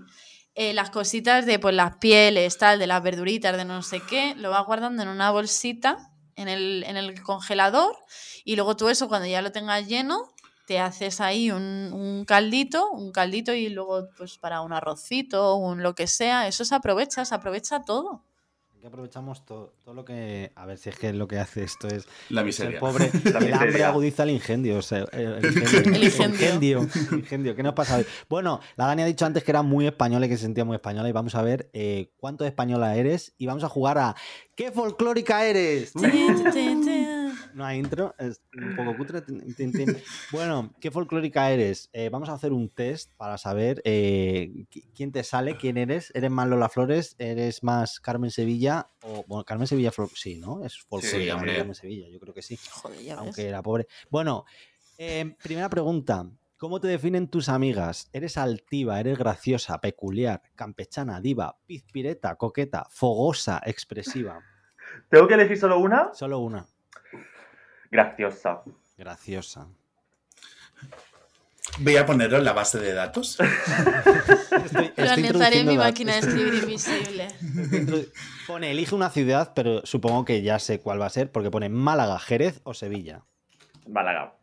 Eh, las cositas de pues las pieles, tal, de las verduritas, de no sé qué, lo vas guardando en una bolsita en el, en el congelador y luego tú eso cuando ya lo tengas lleno te haces ahí un, un caldito, un caldito y luego pues para un arrocito, un lo que sea, eso se aprovecha, se aprovecha todo. Aquí aprovechamos todo, todo lo que. A ver si es que lo que hace esto es. La ser miseria. pobre. <laughs> La el hambre miseria. agudiza el ingenio. o sea, el, <laughs> ingenio. El ingenio. ingenio. el ingenio. ¿Qué nos pasa hoy? Bueno, la Dani ha dicho antes que era muy española y que se sentía muy española. Y vamos a ver eh, cuánto de española eres. Y vamos a jugar a ¿Qué folclórica eres? No hay intro, es un poco cutre. tin, tin, tin. Bueno, ¿qué folclórica eres? Eh, vamos a hacer un test para saber eh, qui- quién te sale, quién eres. ¿Eres más Lola Flores? ¿Eres más Carmen Sevilla? O, bueno, Carmen Sevilla, sí, ¿no? Es folclórica hombre. Carmen Sevilla, yo creo que sí. Joder, ya ves. Aunque era pobre. Bueno, eh, primera pregunta. ¿Cómo te definen tus amigas? ¿Eres altiva, eres graciosa, peculiar, campechana, diva, pizpireta, coqueta, fogosa, expresiva? ¿Tengo que elegir solo una? Solo una. Graciosa. Graciosa. Voy a ponerlo en la base de datos. <laughs> Estoy, Lo estoy mi máquina de escribir <laughs> invisible. Pone, elige una ciudad, pero supongo que ya sé cuál va a ser, porque pone Málaga, Jerez o Sevilla. Málaga.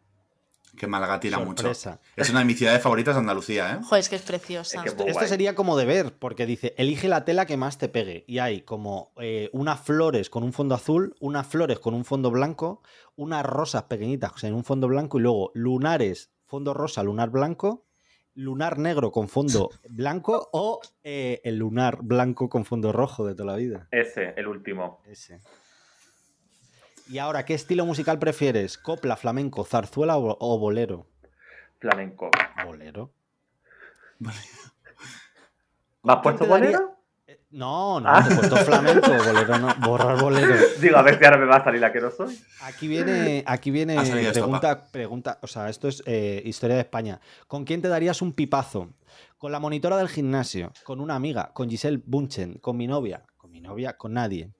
Que Málaga tira Sorpresa. mucho. Es una de mis ciudades favoritas de Andalucía, ¿eh? Joder, es que es preciosa. Es que- Esto, sería como de ver, porque dice, elige la tela que más te pegue. Y hay como eh, unas flores con un fondo azul, unas flores con un fondo blanco, unas rosas pequeñitas en un fondo blanco y luego lunares, fondo rosa, lunar blanco, lunar negro con fondo <laughs> blanco o eh, el lunar blanco con fondo rojo de toda la vida. Ese, el último. Ese. Y ahora, ¿qué estilo musical prefieres? ¿Copla, flamenco, zarzuela o, o bolero? Flamenco. Bolero. ¿Me <laughs> has puesto daría- bolero? Eh, No, no, Ah. te he puesto flamenco, bolero no, borrar bolero. <laughs> Digo, a ver si ahora me va a salir la que no soy. Aquí viene, aquí viene pregunta, pregunta, o sea, esto es eh, historia de España. ¿Con quién te darías un pipazo? ¿Con la monitora del gimnasio? ¿Con una amiga? ¿Con Giselle Bunchen? ¿Con mi novia? ¿Con mi novia? ¿Con nadie?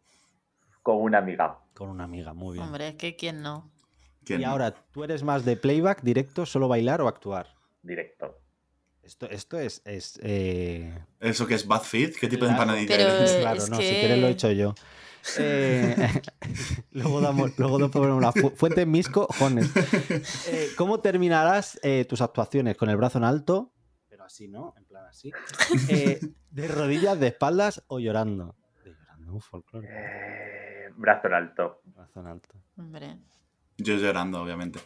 Con una amiga. Con una amiga, muy bien. Hombre, es que quién no. ¿Quién Y no? ahora, ¿tú eres más de playback, directo, solo bailar o actuar? Directo. Esto, esto es... es eh, ¿Eso que es Bad Fit? ¿Qué tipo de empanadilla Pero- eres? Claro, es no, si que- quieres lo he hecho yo. <laughs> Eh, <laughs> luego damos, luego la fu- fuente Misco, Jones. <laughs> Eh, ¿Cómo terminarás eh, tus actuaciones? ¿Con el brazo en alto? Pero así, ¿no? En plan así. Eh, ¿De rodillas, de espaldas o llorando? De llorando, folclore. Brazo en alto. Brazo en alto. Hombre. Yo llorando, obviamente.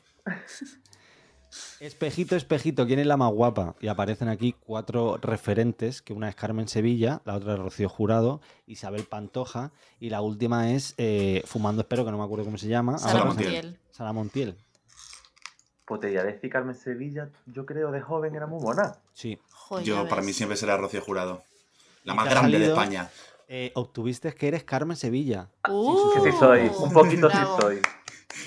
Espejito, espejito, ¿quién es la más guapa? Y aparecen aquí cuatro referentes, que una es Carmen Sevilla, la otra es Rocío Jurado, Isabel Pantoja, y la última es eh, Fumando Espero, que no me acuerdo cómo se llama. Sara Montiel. Sara Montiel. Pues te decir Carmen Sevilla, yo creo de joven era muy buena. Sí. Joder, Yo, para mí, siempre será Rocío Jurado. La más grande de España. Eh, obtuviste que eres Carmen Sevilla. Uh, Que sí soy, un poquito bravo. sí soy.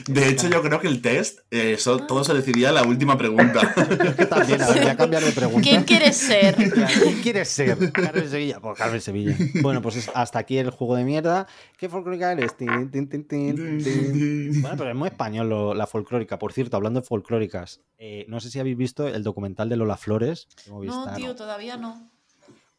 De hecho, yo creo que el test, eh, eso- todo se decidía en la última pregunta. <laughs> Creo que también, a ver, voy a cambiar de pregunta. ¿Quién quieres ser? <laughs> ¿Quién quieres ser? Carmen Sevilla. Pues Carmen Sevilla. Bueno, pues es- hasta aquí el juego de mierda. ¿Qué folclórica eres? Tin, tin, tin, tin, tin. Bueno, pero es muy español lo- la folclórica. Por cierto, hablando de folclóricas, eh, no sé si habéis visto el documental de Lola Flores. No, tío, todavía no.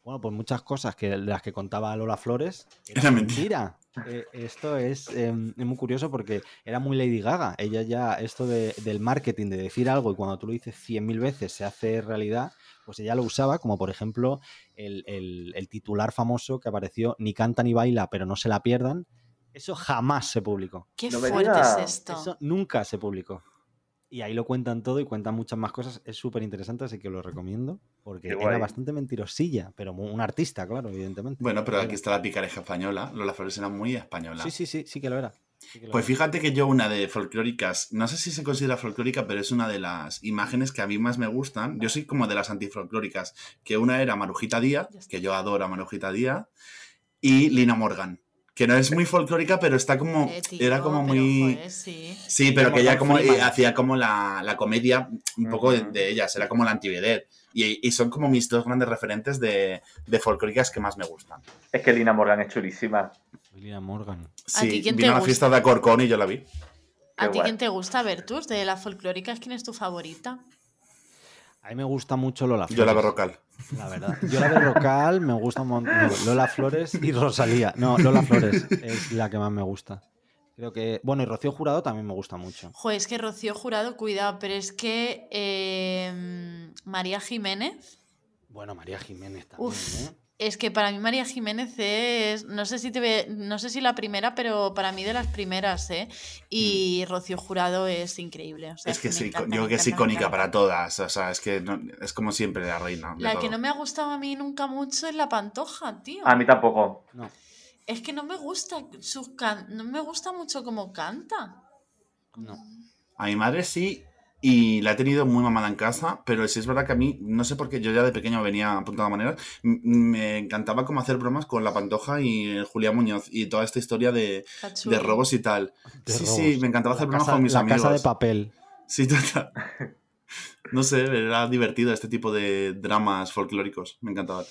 Bueno, pues muchas cosas que de las que contaba Lola Flores Era mentira. Eh, esto es, eh, es muy curioso porque era muy Lady Gaga. Ella ya, esto de- del marketing, de decir algo y cuando tú lo dices 100.000 veces se hace realidad, pues ella lo usaba como por ejemplo el, el- el titular famoso que apareció ni canta ni baila, pero no se la pierdan. Eso jamás se publicó. Qué fuerte es esto. Eso nunca se publicó. Y ahí lo cuentan todo y cuentan muchas más cosas. Es súper interesante, así que lo recomiendo. Porque Qué era guay. bastante mentirosilla, pero un artista, claro, evidentemente. Bueno, pero aquí está la picareja española. Lola Flores era muy española. Sí, sí, sí, sí que lo era. sí que lo Pues era. fíjate que yo una de folclóricas, no sé si se considera folclórica, pero es una de las imágenes que a mí más me gustan. Yo soy como de las antifolclóricas, que una era Marujita Díaz, que yo adoro a Marujita Díaz, y Lina Morgan, que no es muy folclórica, pero está como, Eh, tío, era como muy... joder, sí. Sí, pero Como que ella como eh, hacía como la, la comedia un poco de, de ellas, era como la antivedette. Y, y son como mis dos grandes referentes de, de folclóricas que más me gustan. Es que Lina Morgan es chulísima. Lina Morgan. Sí, ti quién te vino a la gusta? fiesta de Acorcón y yo la vi. ¿A ti quién te gusta, Bertus? De las folclóricas, ¿quién es tu favorita? A mí me gusta mucho Lola Flores. Yo la Berrocal. La verdad. Yo la Berrocal me gusta un montón. no, Lola Flores y Rosalía. No, Lola Flores es la que más me gusta. Creo que. Bueno, y Rocío Jurado también me gusta mucho. Joder, es que Rocío Jurado, cuidado, pero es que eh, María Jiménez, Bueno, María Jiménez también, Uf. ¿eh? Es que para mí María Jiménez es, no sé si te ve- no sé si la primera, pero para mí de las primeras, ¿eh? Y Rocío Jurado es increíble. o sea, Es que sí, encanta, yo creo que es icónica para todas. O sea, es que no- es como siempre la reina. La que no me ha gustado a mí nunca mucho es la Pantoja, tío. A mí tampoco. No. Es que no me gusta sus can- no me gusta mucho cómo canta. No. A mi madre sí, y la he tenido muy mamada en casa, pero sí es verdad que a mí, no sé por qué, yo ya de pequeño venía apuntado a maneras, m- me encantaba como hacer bromas con la Pantoja y el Julián Muñoz y toda esta historia de, de robos y tal. De sí, robos. sí, me encantaba hacer La bromas casa- con mis la amigos. casa de papel. Sí, total. No sé, era divertido este tipo de dramas folclóricos. Me encantaba.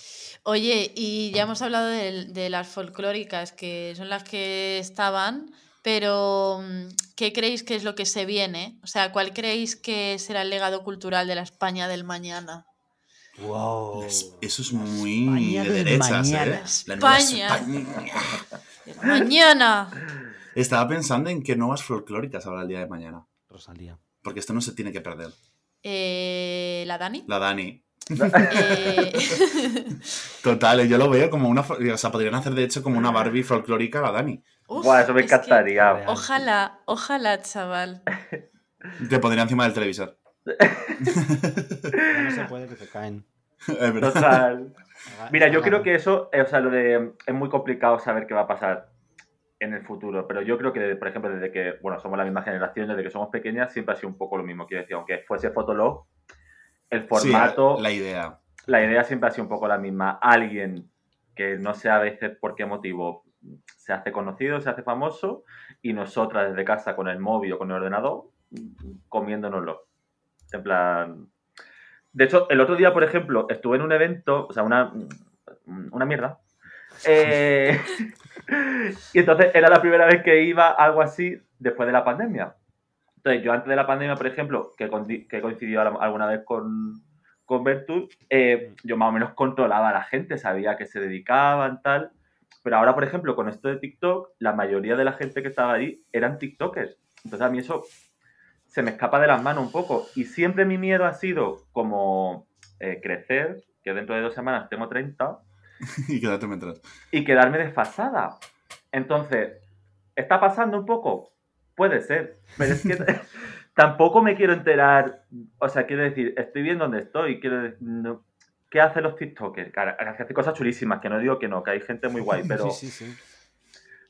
Oye, y ya hemos hablado de, de las folclóricas, que son las que estaban, Pero, mm, ¿qué creéis que es lo que se viene? O sea, ¿cuál creéis que será el legado cultural de la España del mañana? Wow. Es- Eso es muy España de derechas, ¿eh? mañana. La nueva España. España. <laughs> ¡Mañana! Estaba pensando en qué nuevas folclóricas habrá el día de mañana. Rosalía. Porque esto no se tiene que perder. Eh, ¿La Dani? La Dani. Eh, <laughs> Total, eh, yo lo veo como una. O sea, podrían hacer de hecho como una Barbie folclórica la Dani. Uf, Buah, eso me es que encantaría. Ojalá, ojalá, chaval. <laughs> Te pondría encima del televisor. No se puede que se caen. <laughs> Es verdad. Total. Mira, yo creo que eso, eh, o sea, lo de. Es muy complicado saber qué va a pasar en el futuro, pero yo creo que, por ejemplo, desde que, bueno, somos la misma generación, desde que somos pequeñas, siempre ha sido un poco lo mismo. Quiero decir, aunque fuese Fotolog, el formato, Sí, la idea. la idea siempre ha sido un poco la misma. Alguien que no sé a veces por qué motivo se hace conocido, se hace famoso, y nosotras desde casa con el móvil o con el ordenador, comiéndonoslo. En plan. De hecho, el otro día, por ejemplo, estuve en un evento, o sea, una, una mierda. Eh, <laughs> y entonces era la primera vez que iba algo así después de la pandemia. Entonces, yo antes de la pandemia, por ejemplo, que, que coincidió al- alguna vez con, con eh, yo más o menos controlaba a la gente, sabía que se dedicaban, tal. Pero ahora, por ejemplo, con esto de TikTok, la mayoría de la gente que estaba ahí eran TikTokers. Entonces, a mí eso se me escapa de las manos un poco. Y siempre mi miedo ha sido como eh, crecer, que dentro de dos semanas tengo 30, <laughs> y quédate mientras. y quedarme desfasada. Entonces, ¿está pasando un poco? Puede ser, pero es que <laughs> tampoco me quiero enterar, o sea, quiero decir, estoy bien donde estoy, quiero decir, no- ¿qué hacen los TikTokers? Que hacen cosas chulísimas, que no digo que no, que hay gente muy guay, <laughs> pero Sí, sí, sí.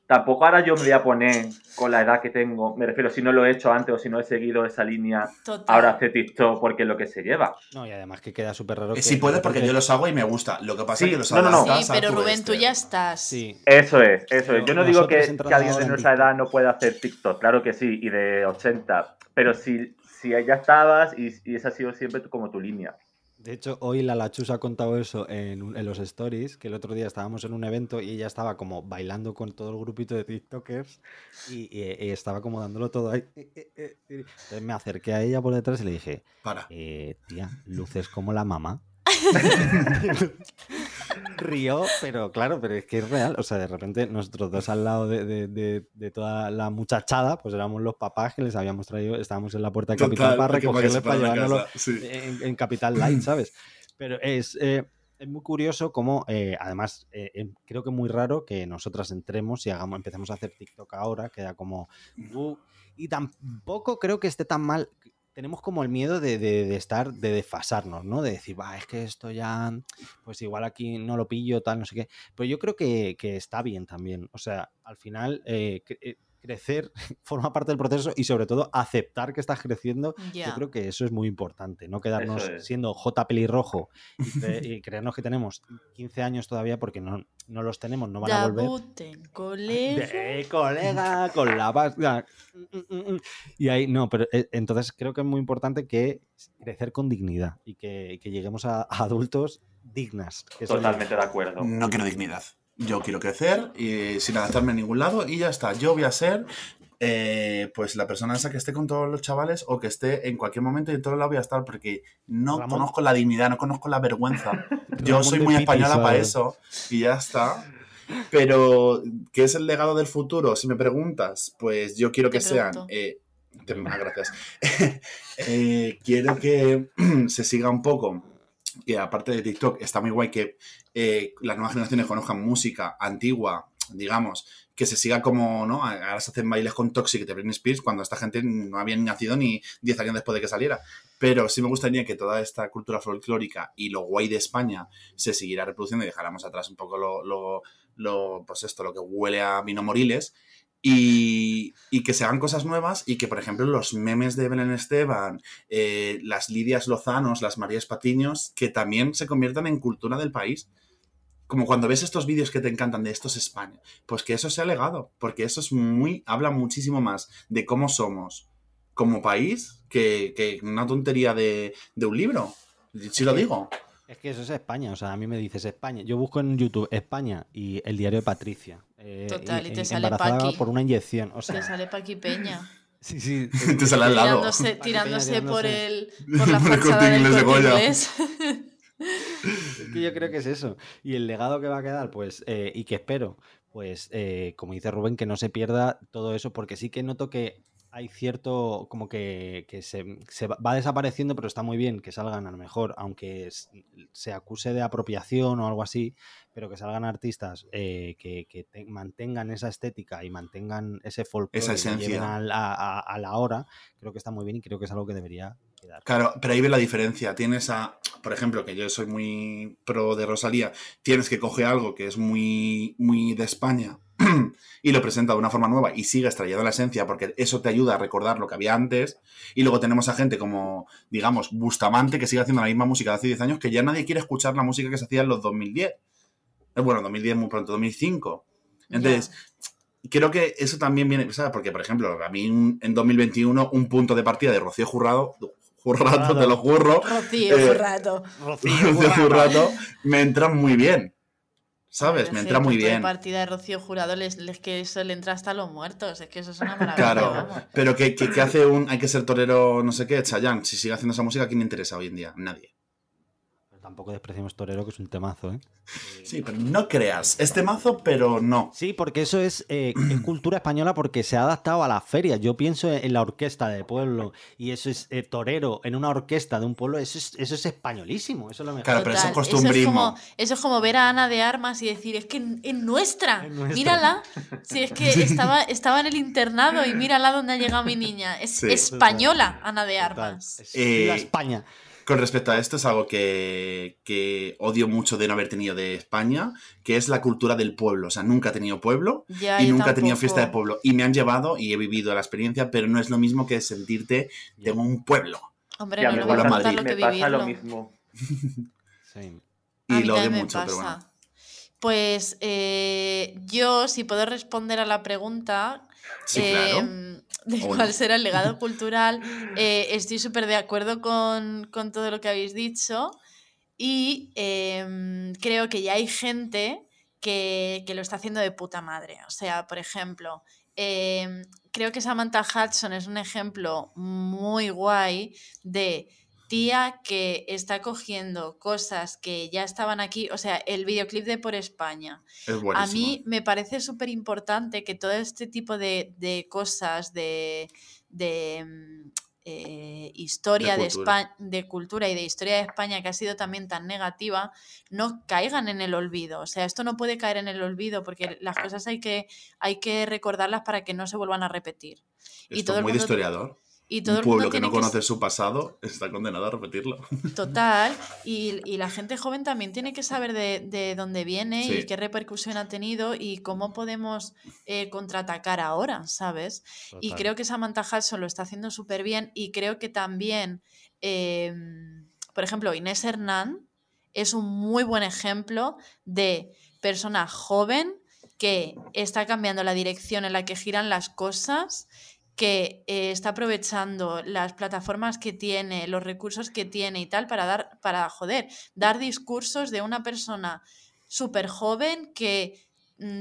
tampoco ahora yo me voy a poner con la edad que tengo, me refiero, si no lo he hecho antes o si no he seguido esa línea, Total. ahora hace TikTok porque es lo que se lleva. No, y además que queda súper raro. que Si puedes, de porque yo los hago y me gusta. Lo que pasa Sí, es que los no, no, Sí, pero Rubén, tú ya estás. Sí. Eso es, eso es. Yo no digo que, alguien de nuestra edad no pueda hacer TikTok, claro que sí, y de 80. Pero si, si ya estabas y, y esa ha sido siempre tu- como tu línea. De hecho, hoy la Lachus ha contado eso en, en los stories, que el otro día estábamos en un evento y ella estaba como bailando con todo el grupito de TikTokers y, y- y estaba como dándolo todo ahí. Eh, eh, eh. Entonces me acerqué a ella por detrás y le dije, Para. eh, tía, luces como la mamá. <laughs> Río, pero claro, pero es que es real. O sea, de repente nosotros dos al lado de, de- de- de toda la muchachada, pues éramos los papás que les habíamos traído, estábamos en la puerta de Capital para recogerles para sí. en, en Capital Light, <clears throat> ¿sabes? Pero es, eh, es muy curioso cómo, eh, además, eh, creo que es muy raro que nosotras entremos y hagamos, empecemos a hacer TikTok ahora, queda como... "Uh", y tampoco creo que esté tan mal. Tenemos como el miedo de, de- estar, de desfasarnos, ¿no? De decir, va, es que esto ya, pues igual aquí no lo pillo, tal, no sé qué. Pero yo creo que, que está bien también. O sea, al final, eh, eh, crecer <laughs> forma parte del proceso y sobre todo aceptar que estás creciendo yo creo que eso es muy importante, no quedarnos es. siendo J pelirrojo y, cre- <laughs> y creernos que tenemos 15 años todavía porque no, no los tenemos, no van a volver. Debut en colegio. De colega, con la vasca. mm, mm, mm. Y ahí, no, pero eh, entonces creo que es muy importante que crecer con dignidad y que, que lleguemos a, a adultos dignas. que Totalmente de acuerdo. No quiero dignidad. Yo quiero crecer y sin adaptarme a ningún lado y ya está. Yo voy a ser eh, pues la persona esa que esté con todos los chavales o que esté en cualquier momento y en todo lado voy a estar porque no Ramón. conozco la dignidad, no conozco la vergüenza. <laughs> Yo Ramón soy muy española para eso y ya está. Pero, ¿qué es el legado del futuro? Si me preguntas, pues yo quiero que Te sean... pregunto. eh, te- ah, gracias. <laughs> Eh, quiero que <clears throat> se siga un poco, que aparte de TikTok, está muy guay que eh, las nuevas generaciones conozcan música antigua, digamos, que se siga como, ¿no? Ahora se hacen bailes con Toxic de Britney Spears cuando esta gente no había nacido ni 10 años después de que saliera. Pero sí me gustaría que toda esta cultura folclórica y lo guay de España se siguiera reproduciendo y dejáramos atrás un poco lo, lo, pues esto, lo que huele a vino moriles. Y, y que se hagan cosas nuevas y que, por ejemplo, los memes de Belén Esteban, eh, las Lidias Lozanos, las Marías Patiños, que también se conviertan en cultura del país. Como cuando ves estos vídeos que te encantan de esto es España, pues que eso sea legado, porque eso es muy, habla muchísimo más de cómo somos como país que, que una tontería de, de un libro. Sí lo digo. Es que eso es España, o sea, a mí me dices España. Yo busco en YouTube España y el diario de Patricia. eh, Total, y te sale embarazada Paqui. por una inyección. O Te sea, sale Paqui Peña. <laughs> sí, sí. <laughs> Te sale al lado. Tirándose, Peña tirándose por, tirándose. el, <laughs> por la fachada del Inglés de Goya. Que yo creo que es eso. Y el legado que va a quedar, pues, eh, y que espero, pues, eh, como dice Rubén, que no se pierda todo eso, porque sí que noto que hay cierto, como que, que se, se va desapareciendo, pero está muy bien que salgan a lo mejor, aunque se acuse de apropiación o algo así, pero que salgan artistas eh, que, que te- mantengan esa estética y mantengan ese folclore Esa lleven a la hora, creo que está muy bien y creo que es algo que debería Claro, pero ahí ve la diferencia. Tienes a, por ejemplo, que yo soy muy pro de Rosalía, tienes que coger algo que es muy, muy de España <clears throat> y lo presenta de una forma nueva y sigues trayendo la esencia porque eso te ayuda a recordar lo que había antes. Y luego tenemos a gente como, digamos, Bustamante que sigue haciendo la misma música de hace 10 años que ya nadie quiere escuchar la música que se hacía en los 2010. Eh, Bueno, 2010 muy pronto, 2005. Entonces, creo que eso también viene, ¿sabes? Porque, por ejemplo, a mí en 2021 un punto de partida de Rocío Jurado, Jurado, te lo juro, Rocío, Eh, rato. Rocío Jurado, me entra muy bien. ¿Sabes? Pero Me es entra muy bien. partida de Rocío Jurado les, les- que eso le entra hasta a los muertos. Es que eso es una maravilla. Claro, vamos. pero que, que- que hace un hay que ser torero, no sé qué, Chayanne, si sigue haciendo esa música, ¿a quién le interesa hoy en día? Nadie. Tampoco despreciemos Torero, que es un temazo, ¿eh? <laughs> Sí, pero no creas. Este mazo, pero no. Sí, porque eso es, eh, es cultura española porque se ha adaptado a las ferias. Yo pienso en la orquesta de pueblo y eso es eh, torero en una orquesta de un pueblo, eso es, eso es españolísimo. Eso es lo mejor. Claro, pero eso es como, eso es como ver a Ana de Armas y decir, es que es nuestra, Es mírala. <laughs> Si es que estaba, estaba en el internado y mírala donde ha llegado mi niña. Es Sí. española, Ana de. Armas. Es Eh, viva España. Con respecto a esto, es algo que, que odio mucho de no haber tenido de España, que es la cultura del pueblo. O sea, nunca he tenido pueblo Ya, y nunca he tenido fiesta de pueblo. Y me han llevado y he vivido la experiencia, pero no es lo mismo que sentirte de un pueblo. Hombre, Ya, no me pasa- lo que me pasa lo mismo. <laughs> Sí. Y A mí lo odio mucho, pero bueno. Pues eh, yo, si puedo responder a la pregunta, Sí, claro. De cuál será el legado <laughs> cultural, eh, estoy súper de acuerdo con, con todo lo que habéis dicho. Y em, creo que ya hay gente que, que lo está haciendo de puta madre. O sea, por ejemplo, em, creo que Samantha Hudson es un ejemplo muy guay de tía que está cogiendo cosas que ya estaban aquí, o sea, el videoclip de Por España. Es A mí me parece súper importante que todo este tipo de, de cosas, de, de, mm, eh, historia de. España, de cultura y de historia de España que ha sido también tan negativa, no caigan en el olvido. O sea, esto no puede caer en el olvido porque las cosas hay que, hay que recordarlas para que no se vuelvan a repetir. y Esto todo es el muy de mundo- historiador. Y todo Un el mundo pueblo que tiene no que conoce su pasado está condenado a repetirlo. <laughs> Total, y, y la gente joven también tiene que saber de, de dónde viene y qué repercusión ha tenido y cómo podemos eh, contraatacar ahora, ¿sabes? Y creo que Samantha Hudson lo está haciendo súper bien y creo que también, eh, por ejemplo, Inés Hernán es un muy buen ejemplo de persona joven que está cambiando la dirección en la que giran las cosas que eh, está aprovechando las plataformas que tiene, los recursos que tiene y tal para dar, para joder, dar discursos de una persona súper joven que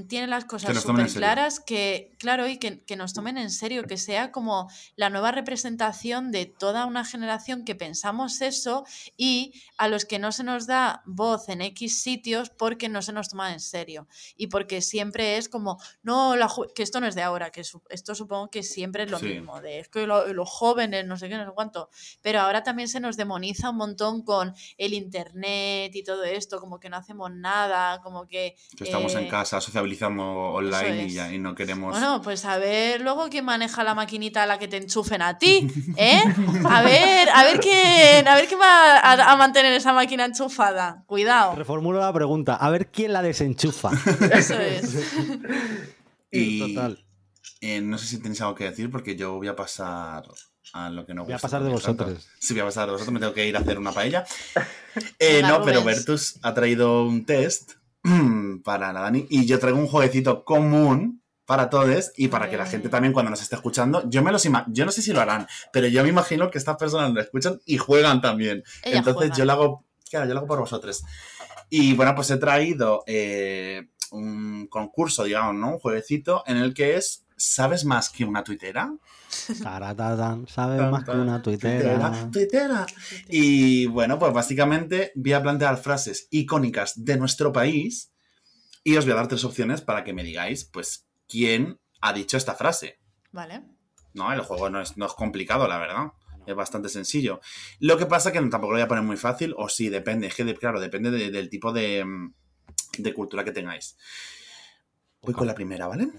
tiene las cosas súper claras, que, claro, y que, que nos tomen en serio, que sea como la nueva representación de toda una generación que pensamos eso y a los que no se nos da voz en X sitios porque no se nos toma en serio. Y porque siempre es como, no, la que esto no es de ahora, que su- esto supongo que siempre es lo Sí. mismo, de es que lo- los jóvenes, no sé qué, no sé cuánto. Pero ahora también se nos demoniza un montón con el internet y todo esto, como que no hacemos nada, como que... Que estamos en eh, casa socializando online y, es. ya, y no queremos... Bueno, pues a ver luego quién maneja la maquinita a la que te enchufen a ti, ¿eh? A ver, a ver quién, a ver quién va a, a mantener esa máquina enchufada. Cuidado. Reformulo la pregunta. A ver quién la desenchufa. Eso es. <laughs> y Total. eh, no sé si tenéis algo que decir porque yo voy a pasar a lo que no Voy a pasar de tanto. vosotros. Sí, voy a pasar de vosotros, me tengo que ir a hacer una paella. <laughs> Eh, no, pero. Bertus ha traído un test <clears throat> para la Dani y yo traigo un jueguecito común para todos y para que la gente también cuando nos esté escuchando, yo me los yo no sé si lo harán, pero yo me imagino que estas personas lo escuchan y juegan también. Ella Entonces juega. yo lo hago, claro, yo lo hago por vosotros. Y bueno, pues he traído eh, un concurso, digamos, ¿no? Un jueguecito en el que es ¿Sabes más que una tuitera? Taratatan, ¿sabes más que una tuitera? tuitera. Y bueno, pues básicamente voy a plantear frases icónicas de nuestro país y os voy a dar tres opciones para que me digáis, pues, quién ha dicho esta frase. Vale. No, el juego no es, no es complicado, la verdad. Es bastante sencillo. Lo que pasa que tampoco lo voy a poner muy fácil, o sí, depende. Es que, de- claro, depende de- del tipo de, mm, de cultura que tengáis. Voy con la primera, ¿vale?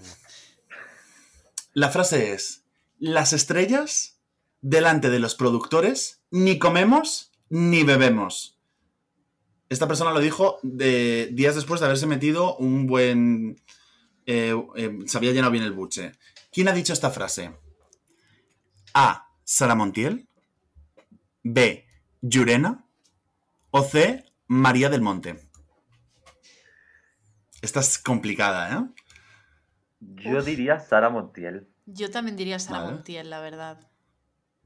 La frase es: Las estrellas, delante de los productores, ni comemos ni bebemos. Esta persona lo dijo de, días después de haberse metido un buen. eh, eh, se había llenado bien el buche. ¿Quién ha dicho esta frase? A. Sara Montiel. B. Llurena. O C. María del Monte. Esta es complicada, ¿eh? Yo diría Sara Montiel. Yo también diría Sara Vale. Montiel, la verdad.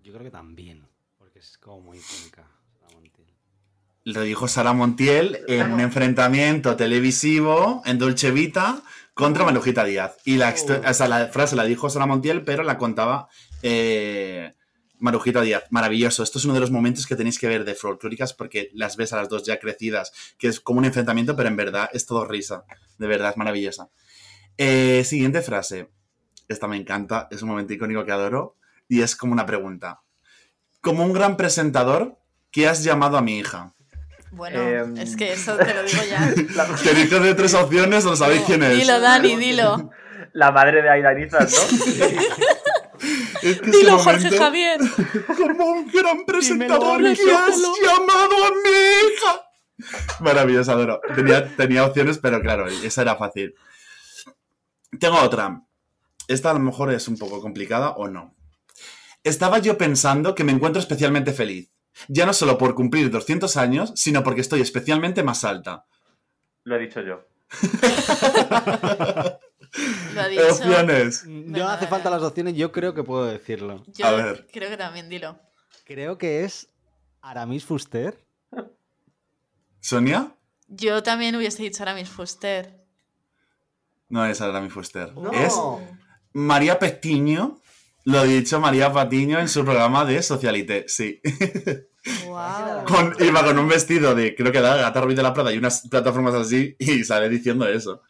Yo creo que también, porque es como muy icónica. Sara Montiel. Lo dijo Sara Montiel en un enfrentamiento televisivo en Dolce Vita contra Marujita Díaz. Y la, esto- o sea, la frase la dijo Sara Montiel, pero la contaba eh, Marujita Díaz. Maravilloso. Esto es uno de los momentos que tenéis que ver de folclóricas porque las ves a las dos ya crecidas, que es como un enfrentamiento, pero en verdad es todo risa. De verdad, es maravillosa. Eh, siguiente frase. Esta me encanta, es un momento icónico que adoro y es como una pregunta. Como un gran presentador, ¿qué has llamado a mi hija? Bueno, Em. es que eso te lo digo ya. <laughs> Tenéis hacer tres opciones, no sabéis quién es. Dilo, Dani, dilo. <laughs> La madre de Aida Nizas, ¿no? <laughs> Es que ese Dilo, Jorge momento, Javier. Como un gran presentador, Dímelo, ¿qué has llamado a mi hija? Maravilloso, adoro. Tenía, tenía opciones, pero claro, esa era fácil. Tengo otra. Esta a lo mejor es un poco complicada o no. Estaba yo pensando que me encuentro especialmente feliz. Ya no solo por cumplir 200 años, sino porque estoy especialmente más alta. Lo he dicho yo. Lo ha <laughs> dicho. Opciones. No hace falta las opciones, yo creo que puedo decirlo. Yo A ver. creo que también, dilo. Creo que es Aramis Fuster. ¿Sonia? Yo también hubiese dicho ahora mis Fuster. No es Aramis Fuster. No. Es María Petiño. Lo ha dicho María Patiño en su programa de Socialité, sí. Wow. Con- iba con un vestido de, creo que era Gata Ruiz de la Prada y unas plataformas así y sale diciendo eso.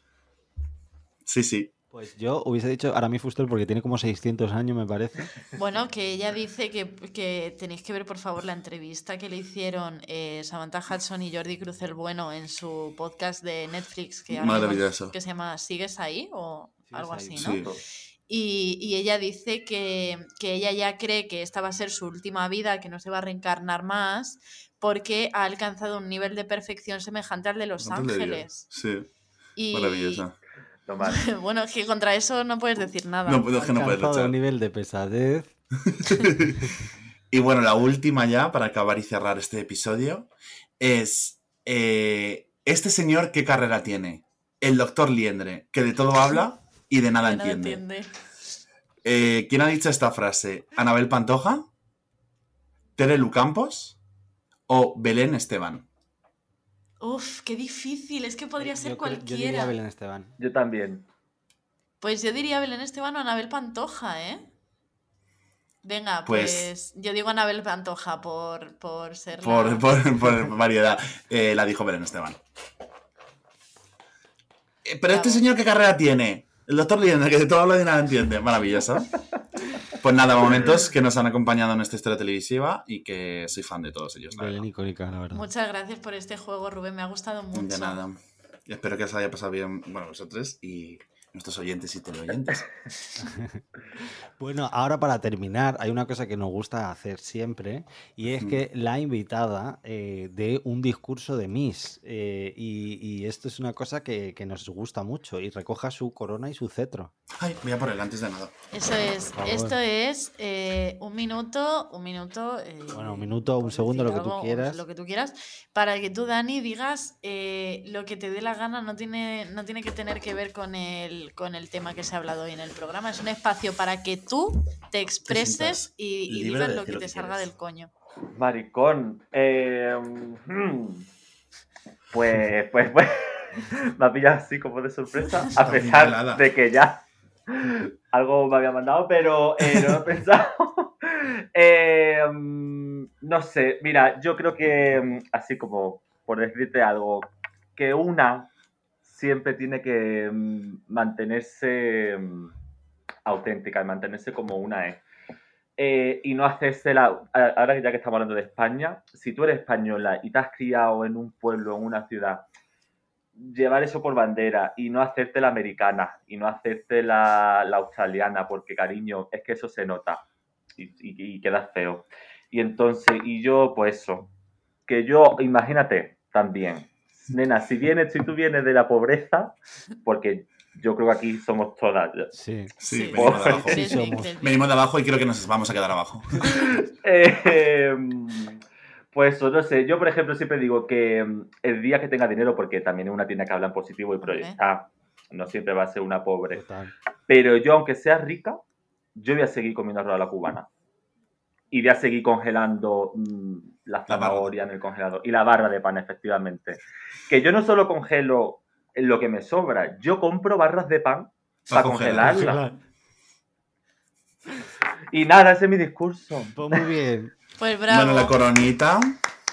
Sí, sí. Pues yo hubiese dicho Aramis Fuster porque tiene como 600 años, me parece. Bueno, que ella dice que, que tenéis que ver, por favor, la entrevista que le hicieron eh, Samantha Hudson y Jordi Cruz el Bueno en su podcast de Netflix que, Maravilloso. que se llama ¿Sigues ahí? o algo ahí. así, ¿no? Sí. Y, y ella dice que, que ella ya cree que esta va a ser su última vida, que no se va a reencarnar más, porque ha alcanzado un nivel de perfección semejante al de Los No. Ángeles. Sí, Y, maravillosa. No. <laughs> Bueno, es que contra eso no puedes decir nada. No, es que no puedes Alcanzado luchar. un nivel de pesadez. <laughs> Y bueno, la última ya, para acabar y cerrar este episodio, es eh, este señor, ¿qué carrera tiene? El doctor Liendre, que de todo habla y de nada nada entiende. entiende. Eh, ¿Quién ha dicho esta frase? ¿Anabel Pantoja? ¿Tere Lucampos? ¿O Belén Esteban? Uf, qué difícil, es que podría ser Yo creo- Yo diría cualquiera. Belén Esteban. Yo también. Pues yo diría Belén Esteban o Anabel Pantoja, ¿eh? Venga, Pues- pues, yo digo Anabel Pantoja por, por ser Por, la- por- por variedad. Eh, la dijo Belén Esteban. Eh, Pero este señor, ¿qué carrera tiene? El doctor Liendre, que de todo habla y de nada entiende. Maravilloso. Pues nada, momentos que nos han acompañado en esta historia televisiva y que soy fan de todos ellos. la verdad. icónica, la verdad. Muchas gracias por este juego, Rubén, me ha gustado mucho. De nada. Y espero que os haya pasado bien, bueno, vosotros y nuestros oyentes y teleoyentes. <laughs> Bueno, ahora para terminar, hay una cosa que nos gusta hacer siempre y es que la invitada eh, dé un discurso de Miss. eh, y, y esto es una cosa que, que nos gusta mucho y recoja su corona y su cetro. Ay, voy a por él antes de nada. Eso es, esto es eh, un minuto, un minuto. eh, Bueno, un minuto, un segundo, lo que tú algo, quieras. Lo que tú quieras, para que tú, Dani, digas eh, lo que te dé la gana, no tiene, no tiene que tener que ver con el, con el tema que se ha hablado hoy en el programa. Es un espacio para que tú te expreses y, digas lo que te que salga del coño. Maricón. Eh, hmm. Pues, pues, pues. <laughs> me ha pillado así como de sorpresa, a pesar de que ya algo me había mandado, pero eh, no lo he pensado. <laughs> Eh, mm, no sé, mira, yo creo que, mm, así como por decirte algo, que una siempre tiene que mm, mantenerse mm, auténtica y mantenerse como una es. Eh, y no hacerse la... Ahora ya que estamos hablando de España, si tú eres española y te has criado en un pueblo, en una ciudad, llevar eso por bandera y no hacerte la americana y no hacerte la, la australiana, porque cariño, es que eso se nota y, y, y queda feo. Y entonces, y yo, pues eso, que yo, imagínate, también, nena, si vienes, si tú vienes de la pobreza, porque yo creo que aquí somos todas, Sí. Sí, Sí. venimos de abajo. Sí, somos. Venimos de abajo y creo que nos vamos a quedar abajo. <laughs> Eh, pues no sé, yo por ejemplo siempre digo que mm, el día que tenga dinero, porque también es una tienda que habla en positivo y Hombre. proyecta, no siempre va a ser una pobre, Total. pero yo aunque sea rica, yo voy a seguir comiendo arroz a la cubana. Y voy a seguir congelando mm, la zanahoria en el congelador y la barra de pan, efectivamente. Que yo no solo congelo lo que me sobra, yo compro barras de pan Pa' para congelar. congelarla. Y nada, ese es mi discurso. Pues muy bien. Pues bravo. Bueno, la coronita.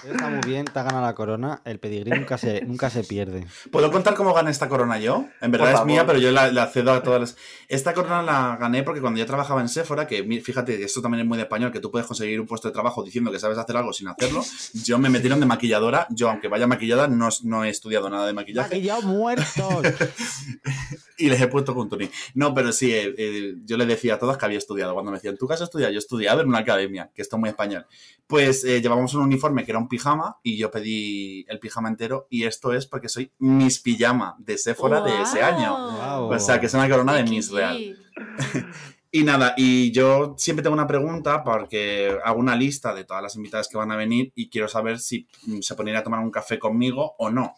Está muy bien, te ha ganado la corona. El pedigrí nunca se, nunca se pierde. ¿Puedo contar cómo gané esta corona yo? En verdad es mía, pero yo la, la cedo a todas las... Esta corona la gané porque cuando yo trabajaba en Sephora, que fíjate, esto también es muy de español, que tú puedes conseguir un puesto de trabajo diciendo que sabes hacer algo sin hacerlo. Yo me metieron de maquilladora. Yo, aunque vaya maquillada, no, no he estudiado nada de maquillaje. Maquillados muertos. <laughs> Y les he puesto Kuntuni. No, pero sí, eh, eh, yo les decía a todas que había estudiado. Cuando me decían, ¿tú qué has estudiado? Yo he estudiado en una academia, que esto es muy español. Pues eh, llevábamos un uniforme que era un pijama y yo pedí el pijama entero. Y esto es porque soy Miss Pijama de Sephora de ese año. O sea, que es una corona de Miss Real. <laughs> Y nada, y yo siempre tengo una pregunta porque hago una lista de todas las invitadas que van a venir y quiero saber si se ponen a tomar un café conmigo o no.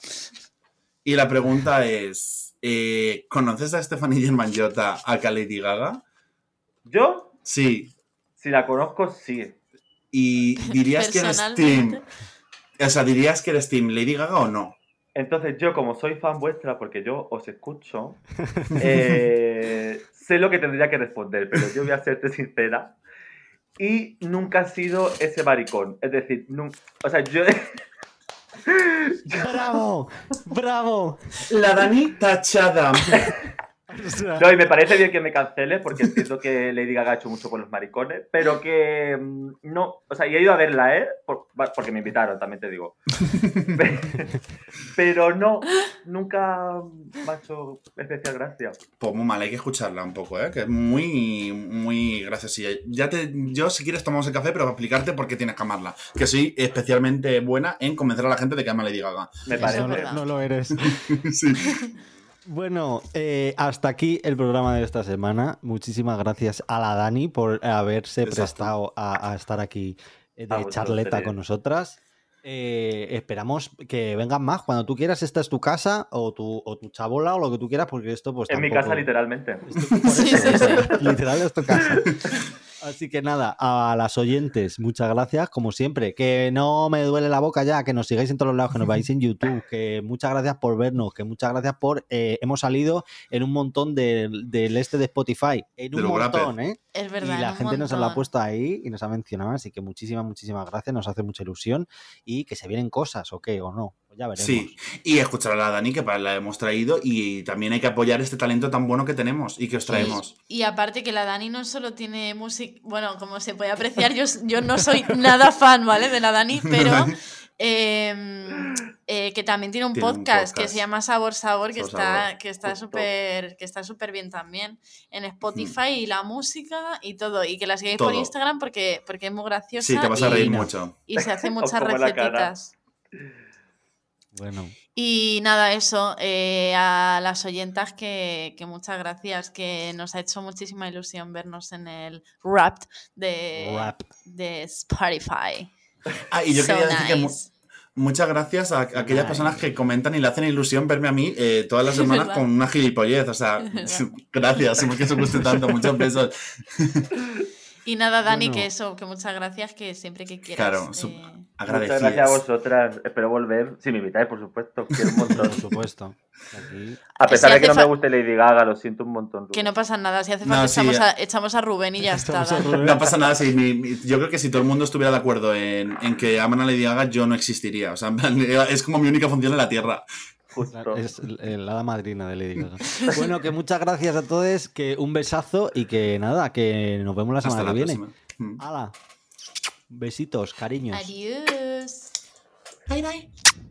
Y la pregunta es, eh, ¿conoces a Stephanie Germanotta, a Lady Gaga? Yo, Sí. si la conozco, sí. Y <laughs> dirías que eres Team... O sea, dirías que eres Team Lady Gaga o no. Entonces yo, como soy fan vuestra, porque yo os escucho, eh, <laughs> sé lo que tendría que responder, pero yo voy a serte sincera. Y nunca he sido ese maricón. Es decir, nun- o sea, yo... <laughs> ¡Bravo! ¡Bravo! La Dani tachada. <laughs> <laughs> O sea, No, y me parece bien que me cancele, porque entiendo que Lady Gaga ha hecho mucho con los maricones, pero que mm, no, o sea, y he ido a verla, ¿eh? Por- porque me invitaron, también te digo. Pe- <laughs> Pero no, nunca me ha hecho especial gracia. Pues muy mal, hay que escucharla un poco, ¿eh? Que es muy, muy graciosilla. Ya te, yo, si quieres, tomamos el café, pero para explicarte por qué tienes que amarla. Que soy especialmente buena en convencer a la gente de que ama a Lady Gaga. Me parece. no, no lo eres. <laughs> sí. Bueno, eh, hasta aquí el programa de esta semana. Muchísimas gracias a la Dani por haberse Exacto. prestado a, a estar aquí eh, A de charleta con nosotras. Eh, esperamos que vengan más. Cuando tú quieras, esta es tu casa o tu, o tu chabola o lo que tú quieras, porque esto pues En mi casa, literalmente. Esto- por <laughs> Sí, eso, sí, o sí. sea, Literal es tu casa. <laughs> Así que nada, a las oyentes, muchas gracias, como siempre. Que no me duele la boca ya, que nos sigáis en todos los lados, que nos veáis en YouTube, que muchas gracias por vernos, que muchas gracias por. eh, hemos salido en un montón del, del este de Spotify. En De un montón. ¿eh? Es verdad. y la gente nos lo ha puesto ahí y nos ha mencionado, así que muchísimas, muchísimas gracias, nos hace mucha ilusión y que se vienen cosas, ¿o qué? ¿O no? Ya veremos. Sí, y escuchar a la Dani, que para la hemos traído, y también hay que apoyar este talento tan bueno que tenemos y que os traemos. Y, y aparte que la Dani no solo tiene música, bueno, como se puede apreciar, yo, yo no soy nada fan, ¿vale? De la Dani, <laughs> pero eh, eh, que también tiene un, Tiene un podcast, que se llama Sabor Sabor, que Sabor, está, Sabor. que está Justo. súper, que está súper bien también en Spotify y la música y todo. Y que la sigáis por. Instagram porque, porque es muy graciosa. Sí, te vas a y, reír Divina. mucho. y se hace <laughs> muchas como la cara. recetitas. Bueno, Y nada, eso, eh, a las oyentas que, que muchas gracias, que nos ha hecho muchísima ilusión vernos en el rap de, rap. de Spotify. <laughs> Ah, y yo So quería decir que muchas gracias a, a aquellas Nice. personas que comentan y le hacen ilusión verme a mí eh, todas las <laughs> semanas con una gilipollez. O sea, <laughs> gracias, porque os guste tanto. Muchos besos. Y nada, Dani, Bueno. que eso, que muchas gracias, que siempre que quieras. Claro, eh, Muchas gracias a vosotras. Espero volver. Si me invitáis, por supuesto. Quiero un <laughs> montón. Por supuesto. Aquí. A pesar Si de que no me guste Lady Gaga, lo siento un montón. Que no pasa nada, si hace No, falta sí, echamos, a, echamos a Rubén y ya está. Rubén. No pasa nada, si mi- mi- yo creo que si todo el mundo estuviera de acuerdo en, en que aman a Lady Gaga, yo no existiría. O sea, <laughs> es como mi única función en la Tierra. Justo. Es la hada madrina de Lady Gaga. Bueno, que muchas gracias a todos, que un besazo y que nada, que nos vemos la semana Hasta la que viene. próxima. Mm. ¡Hala! Besitos, cariños. Adiós. Bye bye.